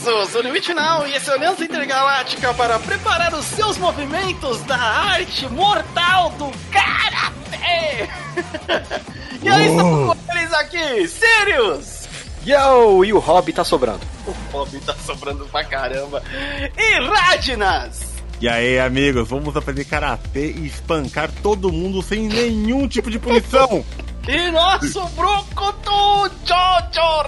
sou o Limite Now e esse é a Aliança Intergaláctica para preparar os seus movimentos da arte mortal do Karatê! e aí, estamos com eles aqui, Sirius! Yo! E o Hobby tá sobrando. O Hobby tá sobrando pra caramba. E Radnas! E aí, amigos, vamos aprender karatê e espancar todo mundo sem nenhum tipo de punição. e nosso Brucutu Jojo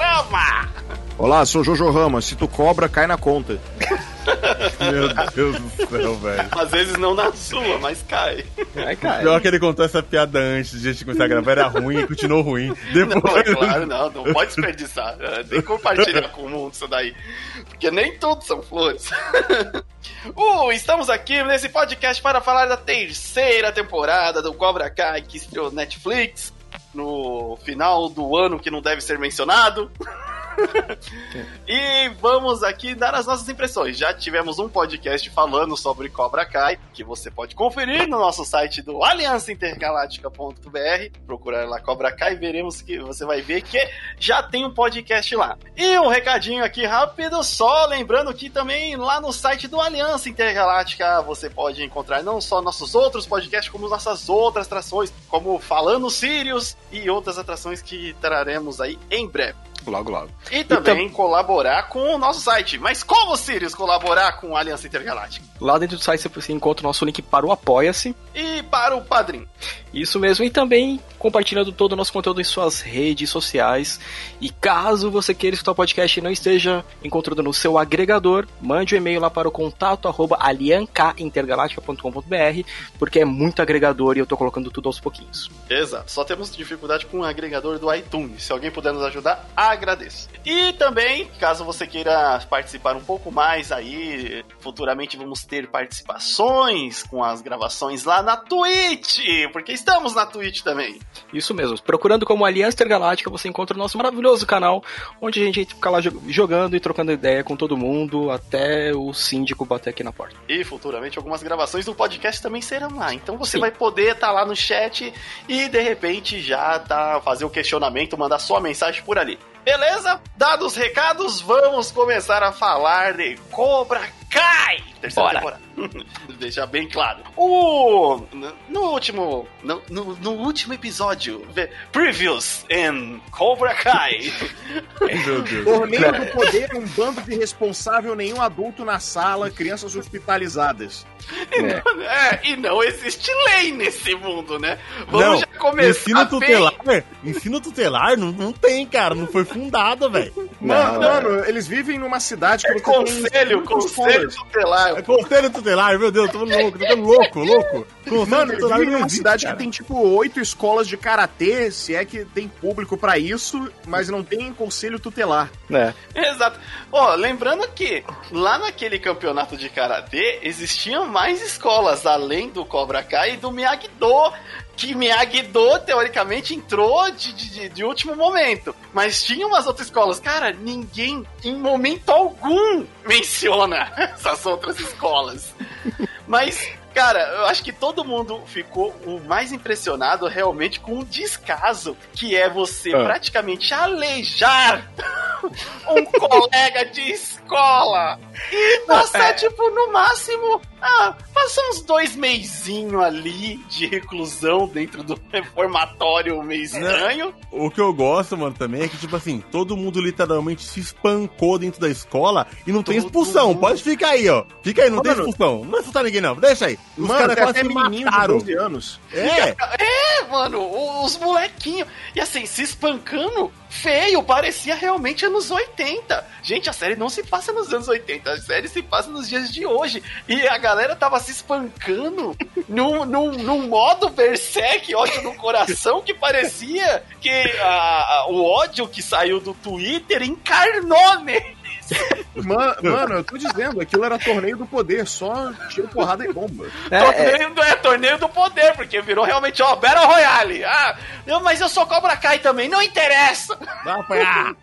Olá, sou Jojo Rama. Se tu cobra, cai na conta. Meu Deus do céu, velho. Às vezes não na sua, mas cai. Aí, cara. Pior que ele contou essa piada antes de a gente começar a gravar, era ruim e continuou ruim. Depois... Não, é claro, não, não pode desperdiçar. É, Tem que compartilhar com o mundo isso daí. Porque nem tudo são flores. Uh, estamos aqui nesse podcast para falar da terceira temporada do Cobra Kai que estreou Netflix no final do ano que não deve ser mencionado. e vamos aqui dar as nossas impressões. Já tivemos um podcast falando sobre Cobra Kai, que você pode conferir no nosso site do aliançaintergaláctica.br. Procurar lá Cobra Kai, veremos que você vai ver que já tem um podcast lá. E um recadinho aqui rápido, só lembrando que também lá no site do Aliança Intergaláctica você pode encontrar não só nossos outros podcasts, como nossas outras atrações, como Falando Sirius e outras atrações que traremos aí em breve. Logo, logo. E também colaborar com o nosso site. Mas como, Sirius, colaborar com a Aliança Intergaláctica? Lá dentro do site você encontra o nosso link para o Apoia-se. E para o Padrim. Isso mesmo. E também compartilhando todo o nosso conteúdo em suas redes sociais. E caso você queira escutar o podcast e não esteja encontrando no seu agregador, mande um e-mail lá para o contato arroba aliancaintergaláctica.com.br porque é muito agregador e eu tô colocando tudo aos pouquinhos. Exato. Só temos dificuldade com o agregador do iTunes. Se alguém puder nos ajudar, agradeço. E também, caso você queira participar um pouco mais aí, futuramente vamos ter participações com as gravações lá na Twitch, porque estamos na Twitch também. Isso mesmo. Procurando como Aliança Intergaláctica, você encontra o nosso maravilhoso canal, onde a gente fica lá jo- jogando e trocando ideia com todo mundo, até o síndico bater aqui na porta. E futuramente algumas gravações do podcast também serão lá. Então você Sim. vai poder estar lá no chat e de repente já tá fazer o questionamento, mandar sua mensagem por ali. Beleza? Dados os recados, vamos começar a falar de Cobra Kai! Terceira Bora. temporada. Deixar bem claro. O no- último no, no, no último episódio, the Previews in Cobra Kai. Meu Deus. Torneio do Poder é um bando de irresponsável, nenhum adulto na sala, crianças hospitalizadas. é, e não existe lei nesse mundo, né? Vamos Não, já começar ensino bem. tutelar, ensino tutelar não, não tem, cara, não foi fundado, velho. Mano, Não, mano, eles vivem numa cidade que É você conselho, tem conselho tutelar. É conselho tutelar, meu Deus, tô louco, tô ficando louco, louco. Conselho tutelar não existe, cidade cara. que tem tipo oito escolas de karatê, se é que tem público pra isso, mas não tem conselho tutelar. É. Exato. Ó, lembrando que lá naquele campeonato de karatê existiam mais escolas além do Cobra Kai e do Miyagi-Do. Que Miyagi-Do, teoricamente, entrou de, de, de- último momento. Mas tinha umas outras escolas. Cara, ninguém, em momento algum, menciona essas outras escolas. Mas, cara, eu acho que todo mundo ficou o mais impressionado realmente com o descaso que é você Ah. praticamente aleijar um colega de escola. E passar, tipo, no máximo, ah, passar uns dois meizinho ali de reclusão dentro do reformatório meio estranho. O que eu gosto, mano, também é que, tipo assim, todo mundo literalmente se espancou dentro da escola e não tem Todo expulsão. mundo. Pode ficar aí, ó. Fica aí, não Ô, tem mano. expulsão. Não vai expulsar ninguém, não. Deixa aí. Os Mano, caras tem quase até se menininho de mataram. 12 anos. É. É, mano, os molequinhos. E assim, se espancando feio, parecia realmente anos 80. Gente, a série não se passa nos anos 80, a série se passa nos dias de hoje. E a galera tava se espancando num, num, num modo berserk, ódio no coração, que parecia que a- a- o ódio que saiu do Twitter encarnou nele. Ma- Mano, eu tô dizendo, aquilo era torneio do poder, só tiro, porrada e bomba. É, é, torneio, do, é torneio do poder, porque virou realmente, ó, Battle Royale. Ah, não, mas eu sou Cobra Kai também, não interessa. Vai apanhar.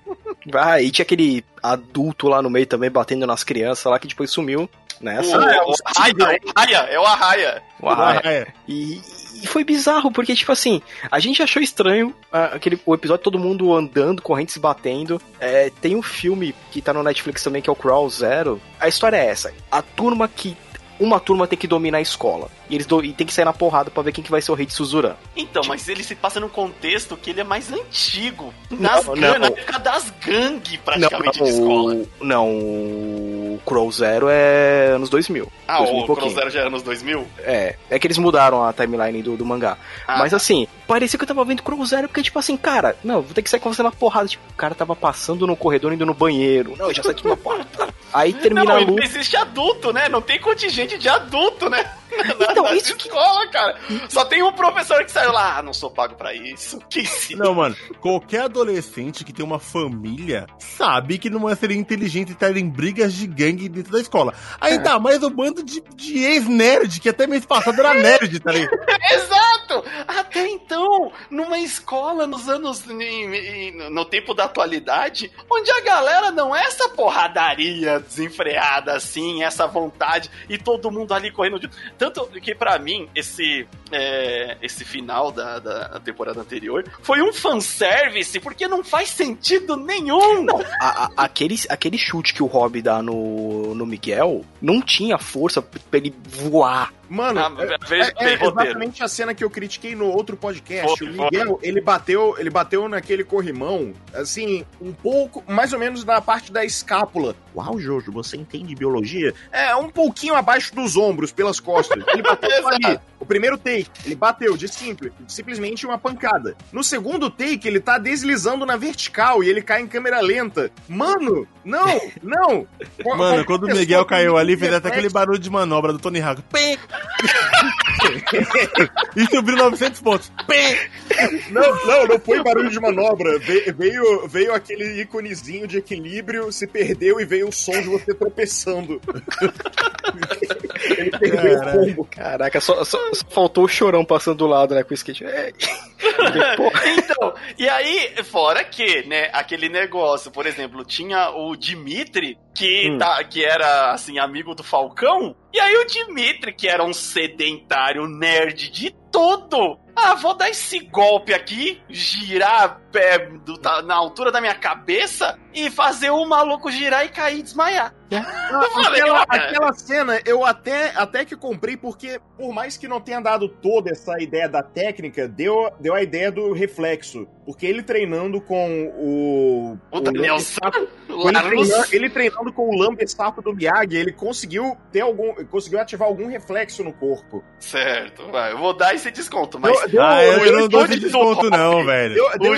vai, e tinha aquele adulto lá no meio também batendo nas crianças lá que depois sumiu nessa. O, o Arraia, é o Arraia, é o Arraia. O Arraia. Ah, é. E, e foi bizarro, porque, tipo assim, a gente achou estranho ah, aquele, o episódio todo mundo andando, correntes batendo. É, tem um filme que tá no Netflix também, que é o Crawl Zero. A história é essa: a turma que. Uma turma tem que dominar a escola. E eles do, e tem que sair na porrada pra ver quem que vai ser o rei de Suzuran. Então, mas ele se passa num contexto que ele é mais antigo. Nas Não, gan- não. Na época das gangues, praticamente, de escola. o, não, o Crow Zero é anos 2000. Ah, 2000 e o pouquinho. Cruzeiro já é anos 2000? É, é que eles mudaram a timeline do, do mangá. Ah, Mas tá. assim, parecia que eu tava vendo Crow Zero porque, tipo assim, cara, não, vou ter que sair com você na porrada. Tipo, o cara tava passando no corredor indo no banheiro. Não, eu já saí aqui na porrada. Aí termina não, a luta. existe adulto, né? Não tem contingente de adulto, né? Então, na isso que- escola, cara. Só tem um professor que saiu lá, ah, não sou pago pra isso. Que sim. Não, mano, qualquer adolescente que tem uma família sabe que não é ser inteligente estar em brigas de gangue dentro da escola. Ainda mais o bando de, de ex-nerd, que até mês passado era nerd, tá ligado? Exato! Até então, numa escola nos anos. no tempo da atualidade, onde a galera não é essa porradaria desenfreada assim, essa vontade, e todo mundo ali correndo. de- Tanto que pra mim, esse. é, esse final da, da temporada anterior foi um fanservice, porque não faz sentido nenhum! A- a- aquele, aquele chute que o Rob dá no, no Miguel não tinha força pra ele voar. Mano, Ah, é, é roteiro. exatamente a cena que eu critiquei no outro podcast. Foi, o Miguel, ele bateu, ele bateu naquele corrimão, assim, um pouco, mais ou menos na parte da escápula. Uau, Jojo, você entende biologia? É, um pouquinho abaixo dos ombros, pelas costas. Ele bateu ali. O primeiro take, ele bateu de simples, simplesmente uma pancada. No segundo take, ele tá deslizando na vertical e ele cai em câmera lenta. Mano, não, não. Mano, quando o Miguel caiu ali, fez até aquele barulho de manobra do Tony Hawk. Pim! e subiu 900 pontos. Pim! Não, não, não foi barulho de manobra. Ve- Veio, veio aquele íconezinho de equilíbrio, se perdeu e veio o som de você tropeçando. Ele perdeu o Caralho. combo. Caraca, só, só- só faltou o chorão passando do lado, né, com o skate. É. Então, e aí, fora que, né, aquele negócio, por exemplo, tinha o Dimitri, que, Hum. tá, que era, assim, amigo do Falcão, e aí o Dimitri, que era um sedentário nerd de tudo. Ah, vou dar esse golpe aqui, girar pé do- tá- na altura da minha cabeça e fazer o maluco girar e cair e desmaiar. Eu falei, Aquela, "Olha, aquela cena eu até, até que comprei, porque por mais que não tenha dado toda essa ideia da técnica, deu, deu a ideia do reflexo. Porque ele treinando com o. O San, Sapo- ele, treinando, ele treinando com o Lambe Sapo do Miyagi, ele conseguiu ter algum. conseguiu ativar algum reflexo no corpo. certo, vai, eu vou dar esse desconto, mas... Deu- deu- Ah, eu, eu não dou esse do desconto, Rock. não, velho. deu- deu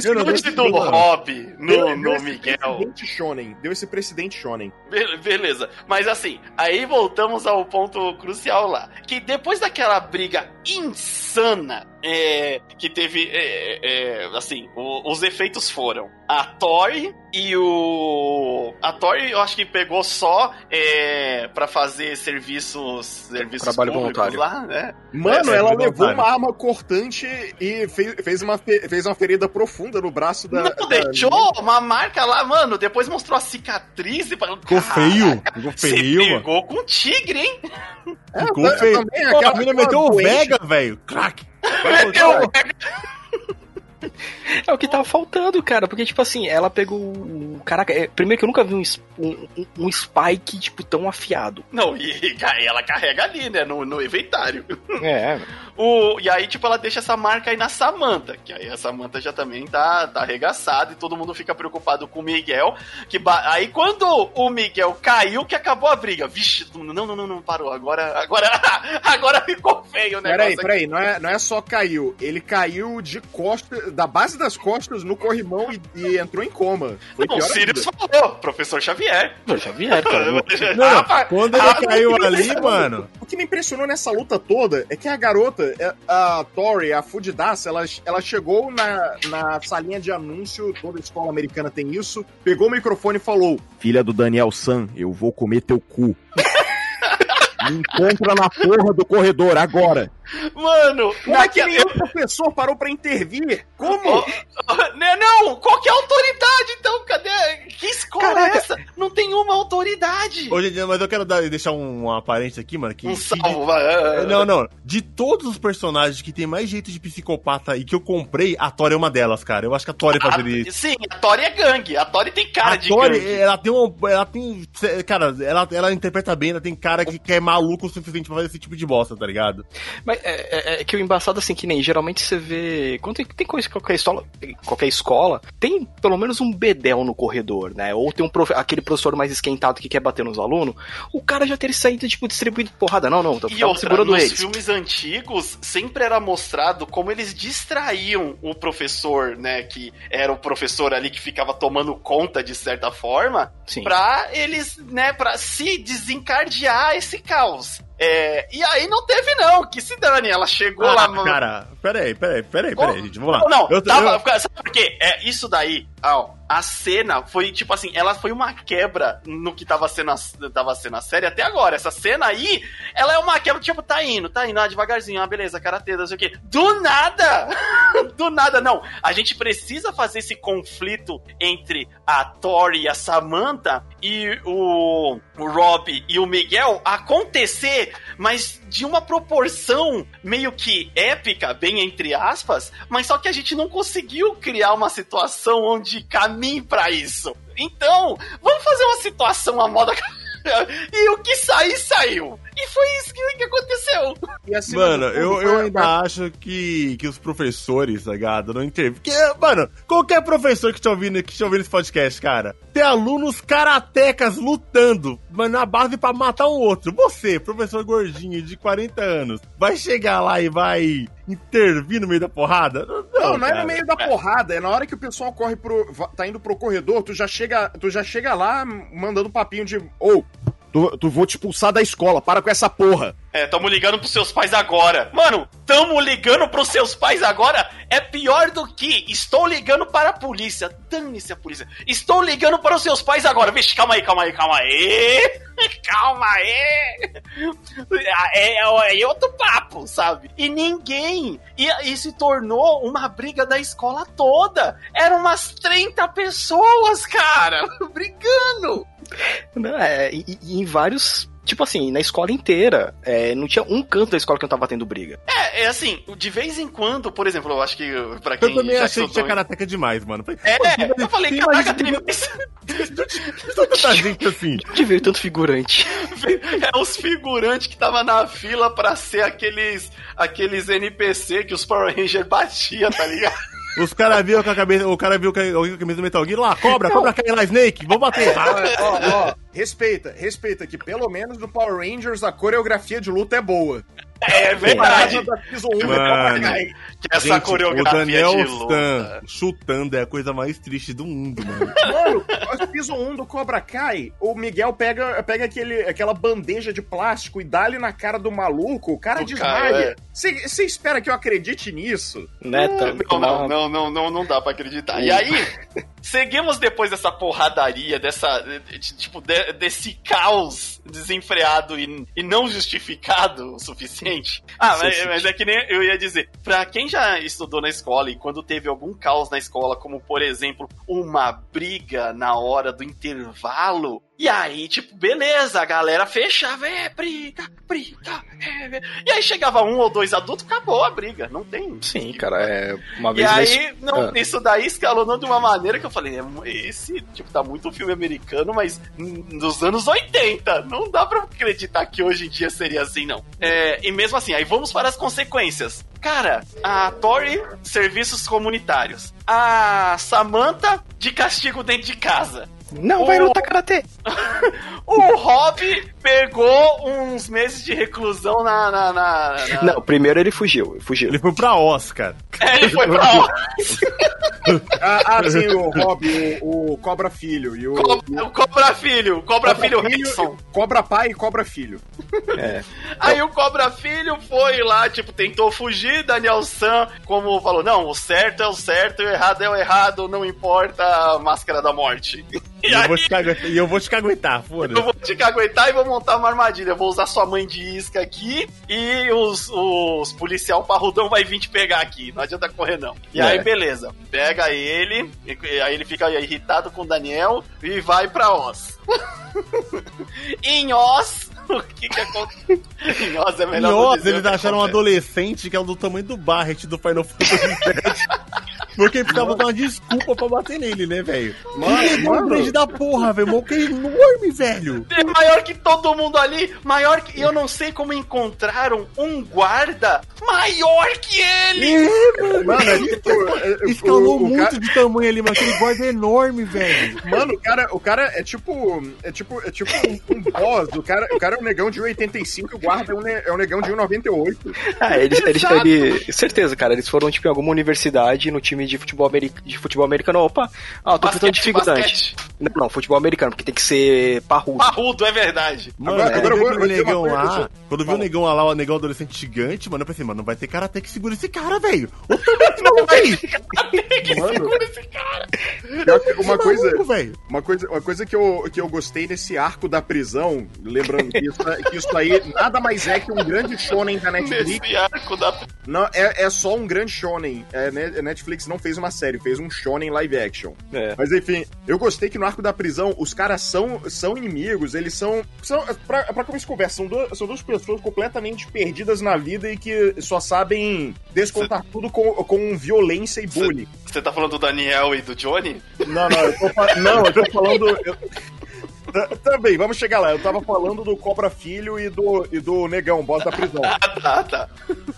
O do. Rob deu- no, deu no esse Miguel... precedente shonen. Deu esse precedente shonen. Be- Beleza, mas assim, aí voltamos ao ponto crucial lá. Que depois daquela briga insana é, que teve, é, é, assim, o- os efeitos foram a Tori e o. A Tori eu acho que pegou só é, para fazer serviços, serviços Trabalho públicos voluntário. lá, né? Mano, É, ela levou voluntário. uma arma cortante e fez, fez, uma, fe- fez uma ferida profunda no braço da. Não, da- deixou uma marca lá, mano. Depois mostrou a cicatriz e falou: Ficou "Caraca, feio. Ficou Você feio, mano. pegou com tigre, hein? É, Ficou feio. também Pô, aquela- a mina meteu o Vega, velho. Crack. Meteu É o que tava faltando, cara. Porque, tipo assim, ela pegou. o- Caraca, é- primeiro que eu nunca vi um, um, um- um Spike, tipo, tão afiado. Não, e, e ela carrega ali, né? No, no inventário. É, O, e aí, tipo, ela deixa essa marca aí na Samantha. Que aí a Samantha já também tá, tá arregaçada e todo mundo fica preocupado com o Miguel. Que ba- aí quando o Miguel caiu, que acabou a briga. Vixe, não, não, não, não, parou. Agora, agora, agora ficou feio o negócio. Peraí, aqui. peraí, não é, não é só caiu. Ele caiu de costas, da base das costas no corrimão e, e entrou em coma. Foi Não, o Sirius ainda. falou, professor Xavier. é, cara. Não, quando ele caiu ali, mano. O que me impressionou nessa luta toda é que a garota, a Tori, a Fudidaça, ela, ela chegou na, na salinha de anúncio, toda escola americana tem isso, pegou o microfone e falou: Filha do Daniel San, eu vou comer teu cu. Me encontra na porra do corredor agora. Mano, Como é que nenhum professor parou pra intervir? Como? Ó, Né, não, qual que é a autoridade, então? Cadê? Que escola Caraca. é essa? Não tem uma autoridade. Hoje, mas eu quero dar, deixar um, um aparente aqui, mano. Que, Um salvo, vai. de- não, não. De todos os personagens que tem mais jeito de psicopata e que eu comprei, a Tori é uma delas, cara. Eu acho que a Tori fazer isso. Sim, a Tori é gangue. A Tori tem cara a de Tori, gangue. ela tem um. Ela tem. Cara, ela, ela interpreta bem, ela tem cara que, que é maluco o suficiente pra fazer esse tipo de bosta, tá ligado? Mas é, é- é que o embaçado, assim, que nem geralmente você vê. Quando tem, tem coisa qualquer escola, qualquer escola, tem pelo menos um bedel no corredor, né? Ou tem um profe- aquele professor mais esquentado que quer bater nos alunos. O cara já teria saído, tipo, distribuindo porrada. Não, não, tava outra, segurando nos eles. filmes antigos, sempre era mostrado como eles distraíam o professor, né? Que era o professor ali que ficava tomando conta de certa forma, Sim. pra eles, né, pra se desencadear esse caos. É, e aí não teve, não. Que se dane, ela chegou lá. Ah, cara, peraí, peraí, peraí, peraí, gente, vamos lá. Não, não, Eu- tava, eu- sabe por quê? É, isso daí, ó, a cena foi, tipo assim, ela foi uma quebra no que tava sendo, a, tava sendo a série até agora. Essa cena aí, ela é uma quebra, tipo, tá indo, tá indo, ah, devagarzinho, ah, beleza, karatê, não sei o quê. Do nada! Do nada, não. A gente precisa fazer esse conflito entre a Tori e a Samantha e o, o Rob e o Miguel acontecer, mas de uma proporção meio que épica, bem entre aspas, mas só que a gente não conseguiu criar uma situação onde caminhe pra isso. Então, vamos fazer uma situação à moda. e o que sair, saiu. E foi isso que, que aconteceu. E acima Mano, eu, eu uma- ainda acho que, que os professores, tá ligado? Não intervêm. Porque, mano, qualquer professor que te ouvindo, que te ouvindo esse podcast, cara, tem alunos karatecas lutando, mas na base pra matar um outro. Você, professor gordinho de 40 anos, vai chegar lá e vai intervir no meio da porrada? Não, Não, é no meio da porrada, é na hora que o pessoal corre pro. tá indo pro corredor, tu já chega, tu já chega lá mandando papinho de. Ou, tu, tu vou te expulsar da escola, para com essa porra. É, tamo ligando pros seus pais agora. Mano, tamo ligando pros seus pais agora é pior do que estou ligando para a polícia. Dane-se a polícia. Estou ligando para os seus pais agora. Vixe, calma aí, calma aí, calma aí. Calma aí. É, é, é outro papo, sabe? E ninguém. E, e se tornou uma briga da escola toda. Eram umas 30 pessoas, cara, brigando. Não, é, e, e em vários. Tipo assim, na escola inteira. é, não tinha um canto da escola que não tava tendo briga. É, é assim, de vez em quando, por exemplo, eu acho que pra quem Eu também já achei que tinha karateca demais, mano. Falei, É, pô, eu falei, caraca, tem mais. Tanta gente assim. De ver tanto figurante. É os figurantes que tava na fila pra ser aqueles, aqueles NPC que os Power Rangers batiam, tá ligado? Os caras viram com a cabeça. O cara viu com a alguém com a camisa do Metal Gear lá, cobra, cobra cai lá, Snake, vamos bater. Ó, ó, respeita, respeita, que pelo menos no Power Rangers a coreografia de luta é boa. É verdade. Comparada da Season 1 do Mano. Que essa Gente, coreografia o Daniel de Stan chutando é a coisa mais triste do mundo, mano. Mano, a Season 1 do Cobra Kai, o Miguel pega, pega aquele, aquela bandeja de plástico e dá ali na cara do maluco, o cara cara, é. desmaia. Você espera que eu acredite nisso? Né? Tá- Não, não, não, não, não, não dá pra acreditar. E aí, seguimos depois dessa porradaria, dessa, de- de- tipo, de- desse caos desenfreado e, e não justificado o suficiente. Ah, mas, mas é que nem eu ia dizer, pra quem já estudou na escola e quando teve algum caos na escola, como por exemplo, uma briga na hora do intervalo, e aí, tipo, beleza, a galera fechava, é, briga, briga, é, é. E aí chegava um ou dois adultos, acabou a briga, não tem. Sim, cara, é. Uma E vez na aí, não, Ah. isso daí escalonou de uma maneira que eu falei, é, esse, tipo, tá muito filme americano, mas nos anos 80, não dá pra acreditar que hoje em dia seria assim, não. É, e mesmo assim, aí vamos para as consequências. Cara, a Tori, serviços comunitários. A Samantha, de castigo dentro de casa. Não, vai O- lutar karatê. O Rob pegou uns meses de reclusão na. na, na- na- Não, primeiro ele fugiu, ele fugiu. Ele foi pra Oscar. É, ele foi pra lá. Ah, ah, sim, o Rob, o, o Cobra Filho e o. Cobra, Cobra Filho, Cobra, Filho Rickson. Cobra Pai e Cobra Filho. É. Aí o Cobra Filho foi lá, tipo, tentou fugir. Daniel San, como falou, não, o certo é o certo, o errado é o errado, não importa a máscara da morte. E eu vou te caguetar, e eu vou te caguetar, Eu foda-se. vou te caguetar e vou montar uma armadilha. Vou usar sua mãe de isca aqui e os, os policial parrudão vai vir te pegar aqui. Não adianta correr, não. E É. aí, beleza. Pega ele, aí ele fica irritado com o Daniel e vai pra Oz. em Oz, o que que acontece? em Oz é melhor o eles acharam um adolescente que é do tamanho do Barret do Final Fantasy. Porque precisava dar uma desculpa pra bater nele, né, velho? Mano, Ele é um mano. grande da porra, velho. Que é enorme, velho. É maior que todo mundo ali, maior que. Eu não sei como encontraram um guarda maior que ele! Mano, é tipo. é- Escalou o- o muito cara- de tamanho ali, mas aquele guarda é enorme, velho. Mano, o cara, o cara é tipo. É tipo, é tipo um, um boss. O cara, o cara é um negão de 1,85 e o guarda é um, é um negão de 1,98. Ah, eles, eles, Exato. ele- certeza, cara. Eles foram, tipo, em alguma universidade no time de futebol, ameri- de futebol americano. Opa, ah, eu tô precisando de Basquete, basquete. Não, não, futebol americano, porque tem que ser parrudo. Parrudo, é verdade. Mano, Agora- quando agora eu tenho uma negão lá, eu quando viu o negão lá, o negão adolescente gigante, mano, eu pensei, mano, não vai ter karatê que segura esse cara, velho. O tamanho desse maluco aí. Mano, esse cara. que uma Esse coisa. maluco. Uma coisa, uma coisa que, eu, que eu gostei nesse arco da prisão, lembrando que isso, que isso aí nada mais é que um grande shonen da Netflix. Nesse arco da. Não, é, é só um grande shonen. É, a Netflix não fez uma série, fez um shonen live action. É. Mas enfim, eu gostei que no arco da prisão os caras são, são inimigos, eles são. são pra, pra começar a conversa, são, duas- são duas pessoas completamente perdidas na vida e que só sabem descontar tudo com, com violência e bullying. Você tá falando do Daniel e do Johnny? Não, não, eu tô, fa- não, eu tô falando. eu- Também, vamos chegar lá. Eu tava falando do Cobra Filho e do, e do Negão, boss da prisão. Ah, tá, tá.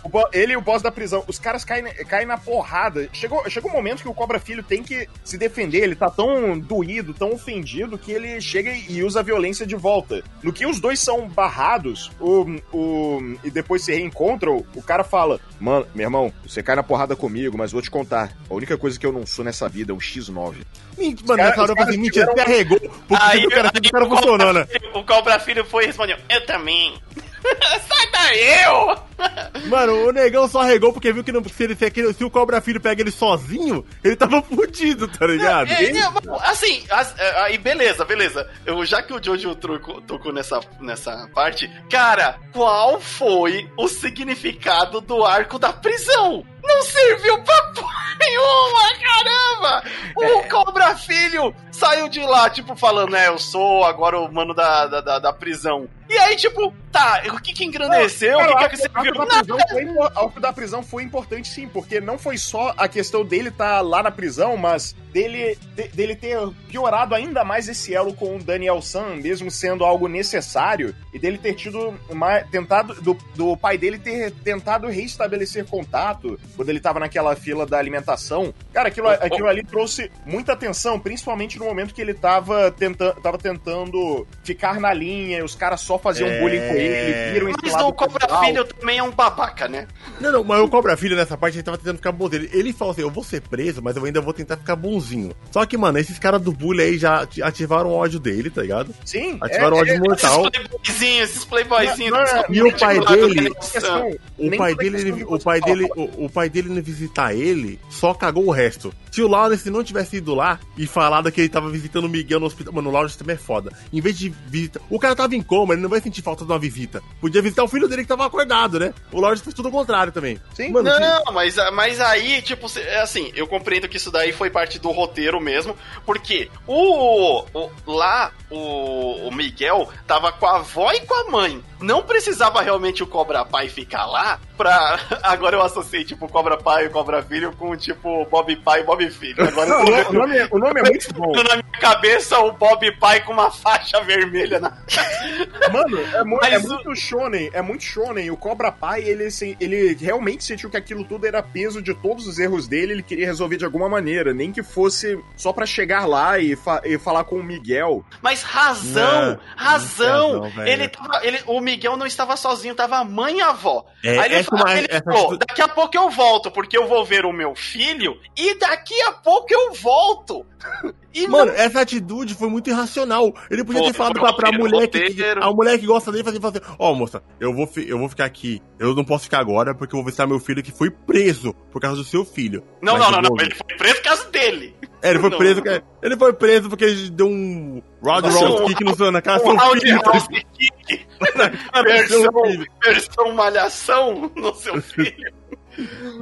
O bo- ele e o boss da prisão, os caras caem, caem na porrada. Chegou, chegou um momento que o Cobra Filho tem que se defender. Ele tá tão doído, tão ofendido, que ele chega e usa a violência de volta. No que os dois são barrados, o, o, e depois se reencontram, o cara fala: Mano, meu irmão, você cai na porrada comigo, mas vou te contar. A única coisa que eu não sou nessa vida é um X9. Mentira, Mano, caras- nessa hora eu falei, mentira, tiveram- você arregou. Porque Aí, o cara aí o cara o funcionou, né? Cobra Filho- O Cobra Filho foi e respondeu: Eu também. Sai daí, eu! Mano, o negão só arregou porque viu que não, se, ele, se, aquele- se o Cobra Filho pega ele sozinho, ele tava fudido, tá ligado? É, não, assim, as- é, aí beleza, beleza. Eu, já que o Jojo tocou, tocou nessa, nessa parte, cara, qual foi o significado do arco da prisão? Não serviu pra porra nenhuma, caramba! O Cobra Filho saiu de lá, tipo, falando, é, eu sou agora o mano da, da, da, prisão. E aí, tipo, tá, o que que engrandeceu? o que que, é que arco serviu? da prisão foi, o da prisão foi importante sim, porque não foi só a questão dele estar lá na prisão, mas dele, de- dele ter piorado ainda mais esse elo com o Daniel San, mesmo sendo algo necessário, e dele ter tido uma, tentado, do, do pai dele ter tentado reestabelecer contato quando ele tava naquela fila da alimentação. Cara, aquilo, aquilo ali trouxe muita atenção, principalmente no momento que ele tava, tenta, tava tentando ficar na linha, e os caras só faziam É. bullying com ele, ele viram esse Mas lado o Cobra cultural. Filho também é um babaca, né? Não, não, mas o Cobra Filho nessa parte ele tava tentando ficar bom dele. Ele falou assim: eu vou ser preso, mas eu ainda vou tentar ficar bonzinho. Só que, mano, esses caras do bullying aí já ati- ativaram o ódio dele, tá ligado? Sim, Ativaram o ódio mortal. Esses playboyzinhos, esses playboyzinhos. Não, não, E o pai dele- O pai dele, o pai dele, o, o pai dele indo visitar ele, só cagou o resto. Se o Lawrence não tivesse ido lá e falado que ele tava visitando o Miguel no hospital, mano, o Lawrence também é foda. Em vez de visitar, o cara tava em coma, ele não vai sentir falta de uma visita. Podia visitar o filho dele que tava acordado, né? O Lawrence fez tudo o contrário também. Sim. mano, se- Não, mas, mas aí, tipo, é assim, eu compreendo que isso daí foi parte do roteiro mesmo, porque o, o- lá o, o Miguel tava com a avó e com a mãe. Não precisava realmente o Cobra Pai ficar lá pra. Agora eu associei, tipo, Cobra Pai e Cobra Filho com, tipo, Bob Pai e Bob Filho. Agora eu Não, tô o, nome, o nome é muito bom. na minha cabeça o Bob Pai com uma faixa vermelha na. Mano, é, mu- Mas é o- muito shonen, é muito shonen. O Cobra Pai, ele, assim, ele realmente sentiu que aquilo tudo era peso de todos os erros dele, ele queria resolver de alguma maneira, nem que fosse só pra chegar lá e, fa- e falar com o Miguel. Mas razão, Não, razão. não, ele tava, ele, o Miguel não estava sozinho, tava a mãe e a avó. É, Aí ele, essa fa- uma- ele falou: daqui a pouco eu volto, porque eu vou ver o meu filho e daqui a pouco eu volto. E Mano, essa atitude foi muito irracional. Ele podia Foi, ter falado pra, pra roteiro, mulher que, a mulher que gosta dele fazer, fazer, ó, moça, eu vou, eu vou ficar aqui. Eu não posso ficar agora porque eu vou visitar meu filho que foi preso por causa do seu filho. não, Mas não, não, não, ele foi preso por causa dele. É, ele foi Não. preso, porque- ele foi preso porque ele deu um round um- kick no, na cara do Um seu filho. kick, versão, versão malhação no seu filho,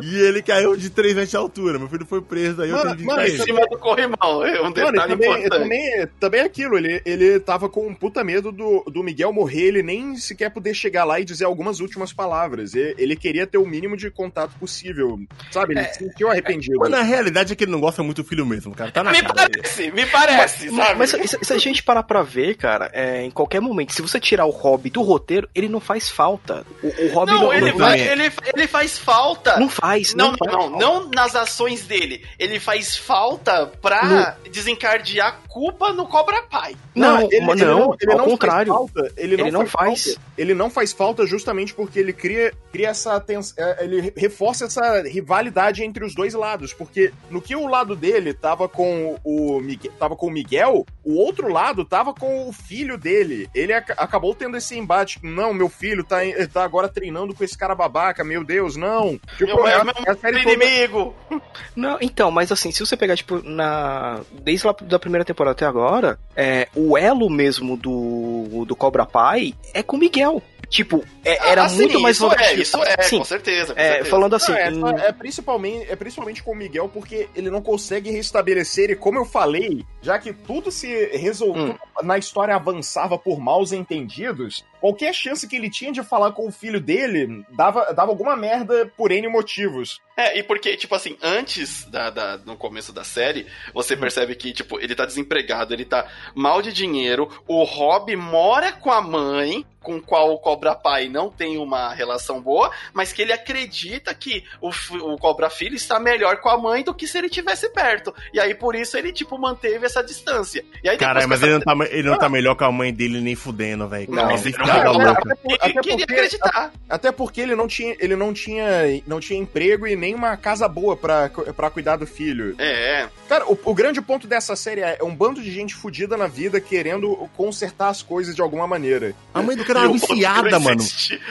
E ele caiu de 3 metros de altura. Meu filho foi preso, aí eu Mano, tenho que mano, em cima do corrimão. É um Mano, detalhe também, importante. também, também é aquilo, ele, ele tava com um puta medo do, do Miguel morrer, ele nem sequer poder chegar lá e dizer algumas últimas palavras. Ele, ele queria ter o mínimo de contato possível, sabe? Ele se sentiu arrependido. Mas na realidade é que ele não gosta muito do filho mesmo, cara. Tá na Me cara. parece, me parece, Mas, sabe? mas se, se a gente parar pra ver, cara, é, em qualquer momento, se você tirar o hobby do roteiro, ele não faz falta. O, o hobby não, não, ele, não, vai- também. ele, ele faz falta. Não faz. Não, faz não, falta. não nas ações dele. Ele faz falta pra desencadear culpa no Cobra Pai. Não, ele- mas ele não, ele ao faz contrário. falta, ele não, Ele não faz. faz. falta. Ele não faz falta justamente porque ele cria, cria essa tens- é, ele reforça essa rivalidade entre os dois lados, porque no que o lado dele tava com o Miguel, tava com o Miguel, o outro lado tava com o filho dele. Ele ac- acabou tendo esse embate, não, meu filho tá, tá agora treinando com esse cara babaca, meu Deus, não. Tipo, Meu, é a- o meu a série toda- inimigo. Não, então, mas assim, se você pegar, tipo, na. Desde lá da primeira temporada até agora, é, o elo mesmo do, do Cobra Pai é com o Miguel. Tipo, é- era Ah, sim, muito mais isso é, vantajoso. isso é, Sim, com certeza. com é, certeza. falando assim. Não, é, em- é principalmente, é principalmente com o Miguel, porque ele não consegue restabelecer, e como eu falei, já que tudo se resolveu, Hum. na história avançava por maus entendidos, qualquer chance que ele tinha de falar com o filho dele dava, dava alguma merda por N motivos. É, e porque, tipo assim, antes da, da- no começo da série, você percebe que, tipo, ele tá desempregado, ele tá mal de dinheiro, o Rob mora com a mãe, com qual o Cobra Pai não tem uma relação boa, mas que ele acredita que o, o Cobra Filho está melhor com a mãe do que se ele tivesse perto. E aí, por isso, ele, tipo, manteve essa distância. E aí, Caralho, mas que ele essa- não, tá, ele não tá melhor com a mãe dele nem fudendo, velho. Não, Esse não, cara não, louco. Até, por- ele até queria porque, acreditar. até porque ele não tinha, ele não tinha, não tinha emprego e nem uma casa boa pra, pra cuidar do filho. É, Cara, o, o grande ponto dessa série é, é um bando de gente fudida na vida querendo consertar as coisas de alguma maneira. A mãe do cara E viciada, mano.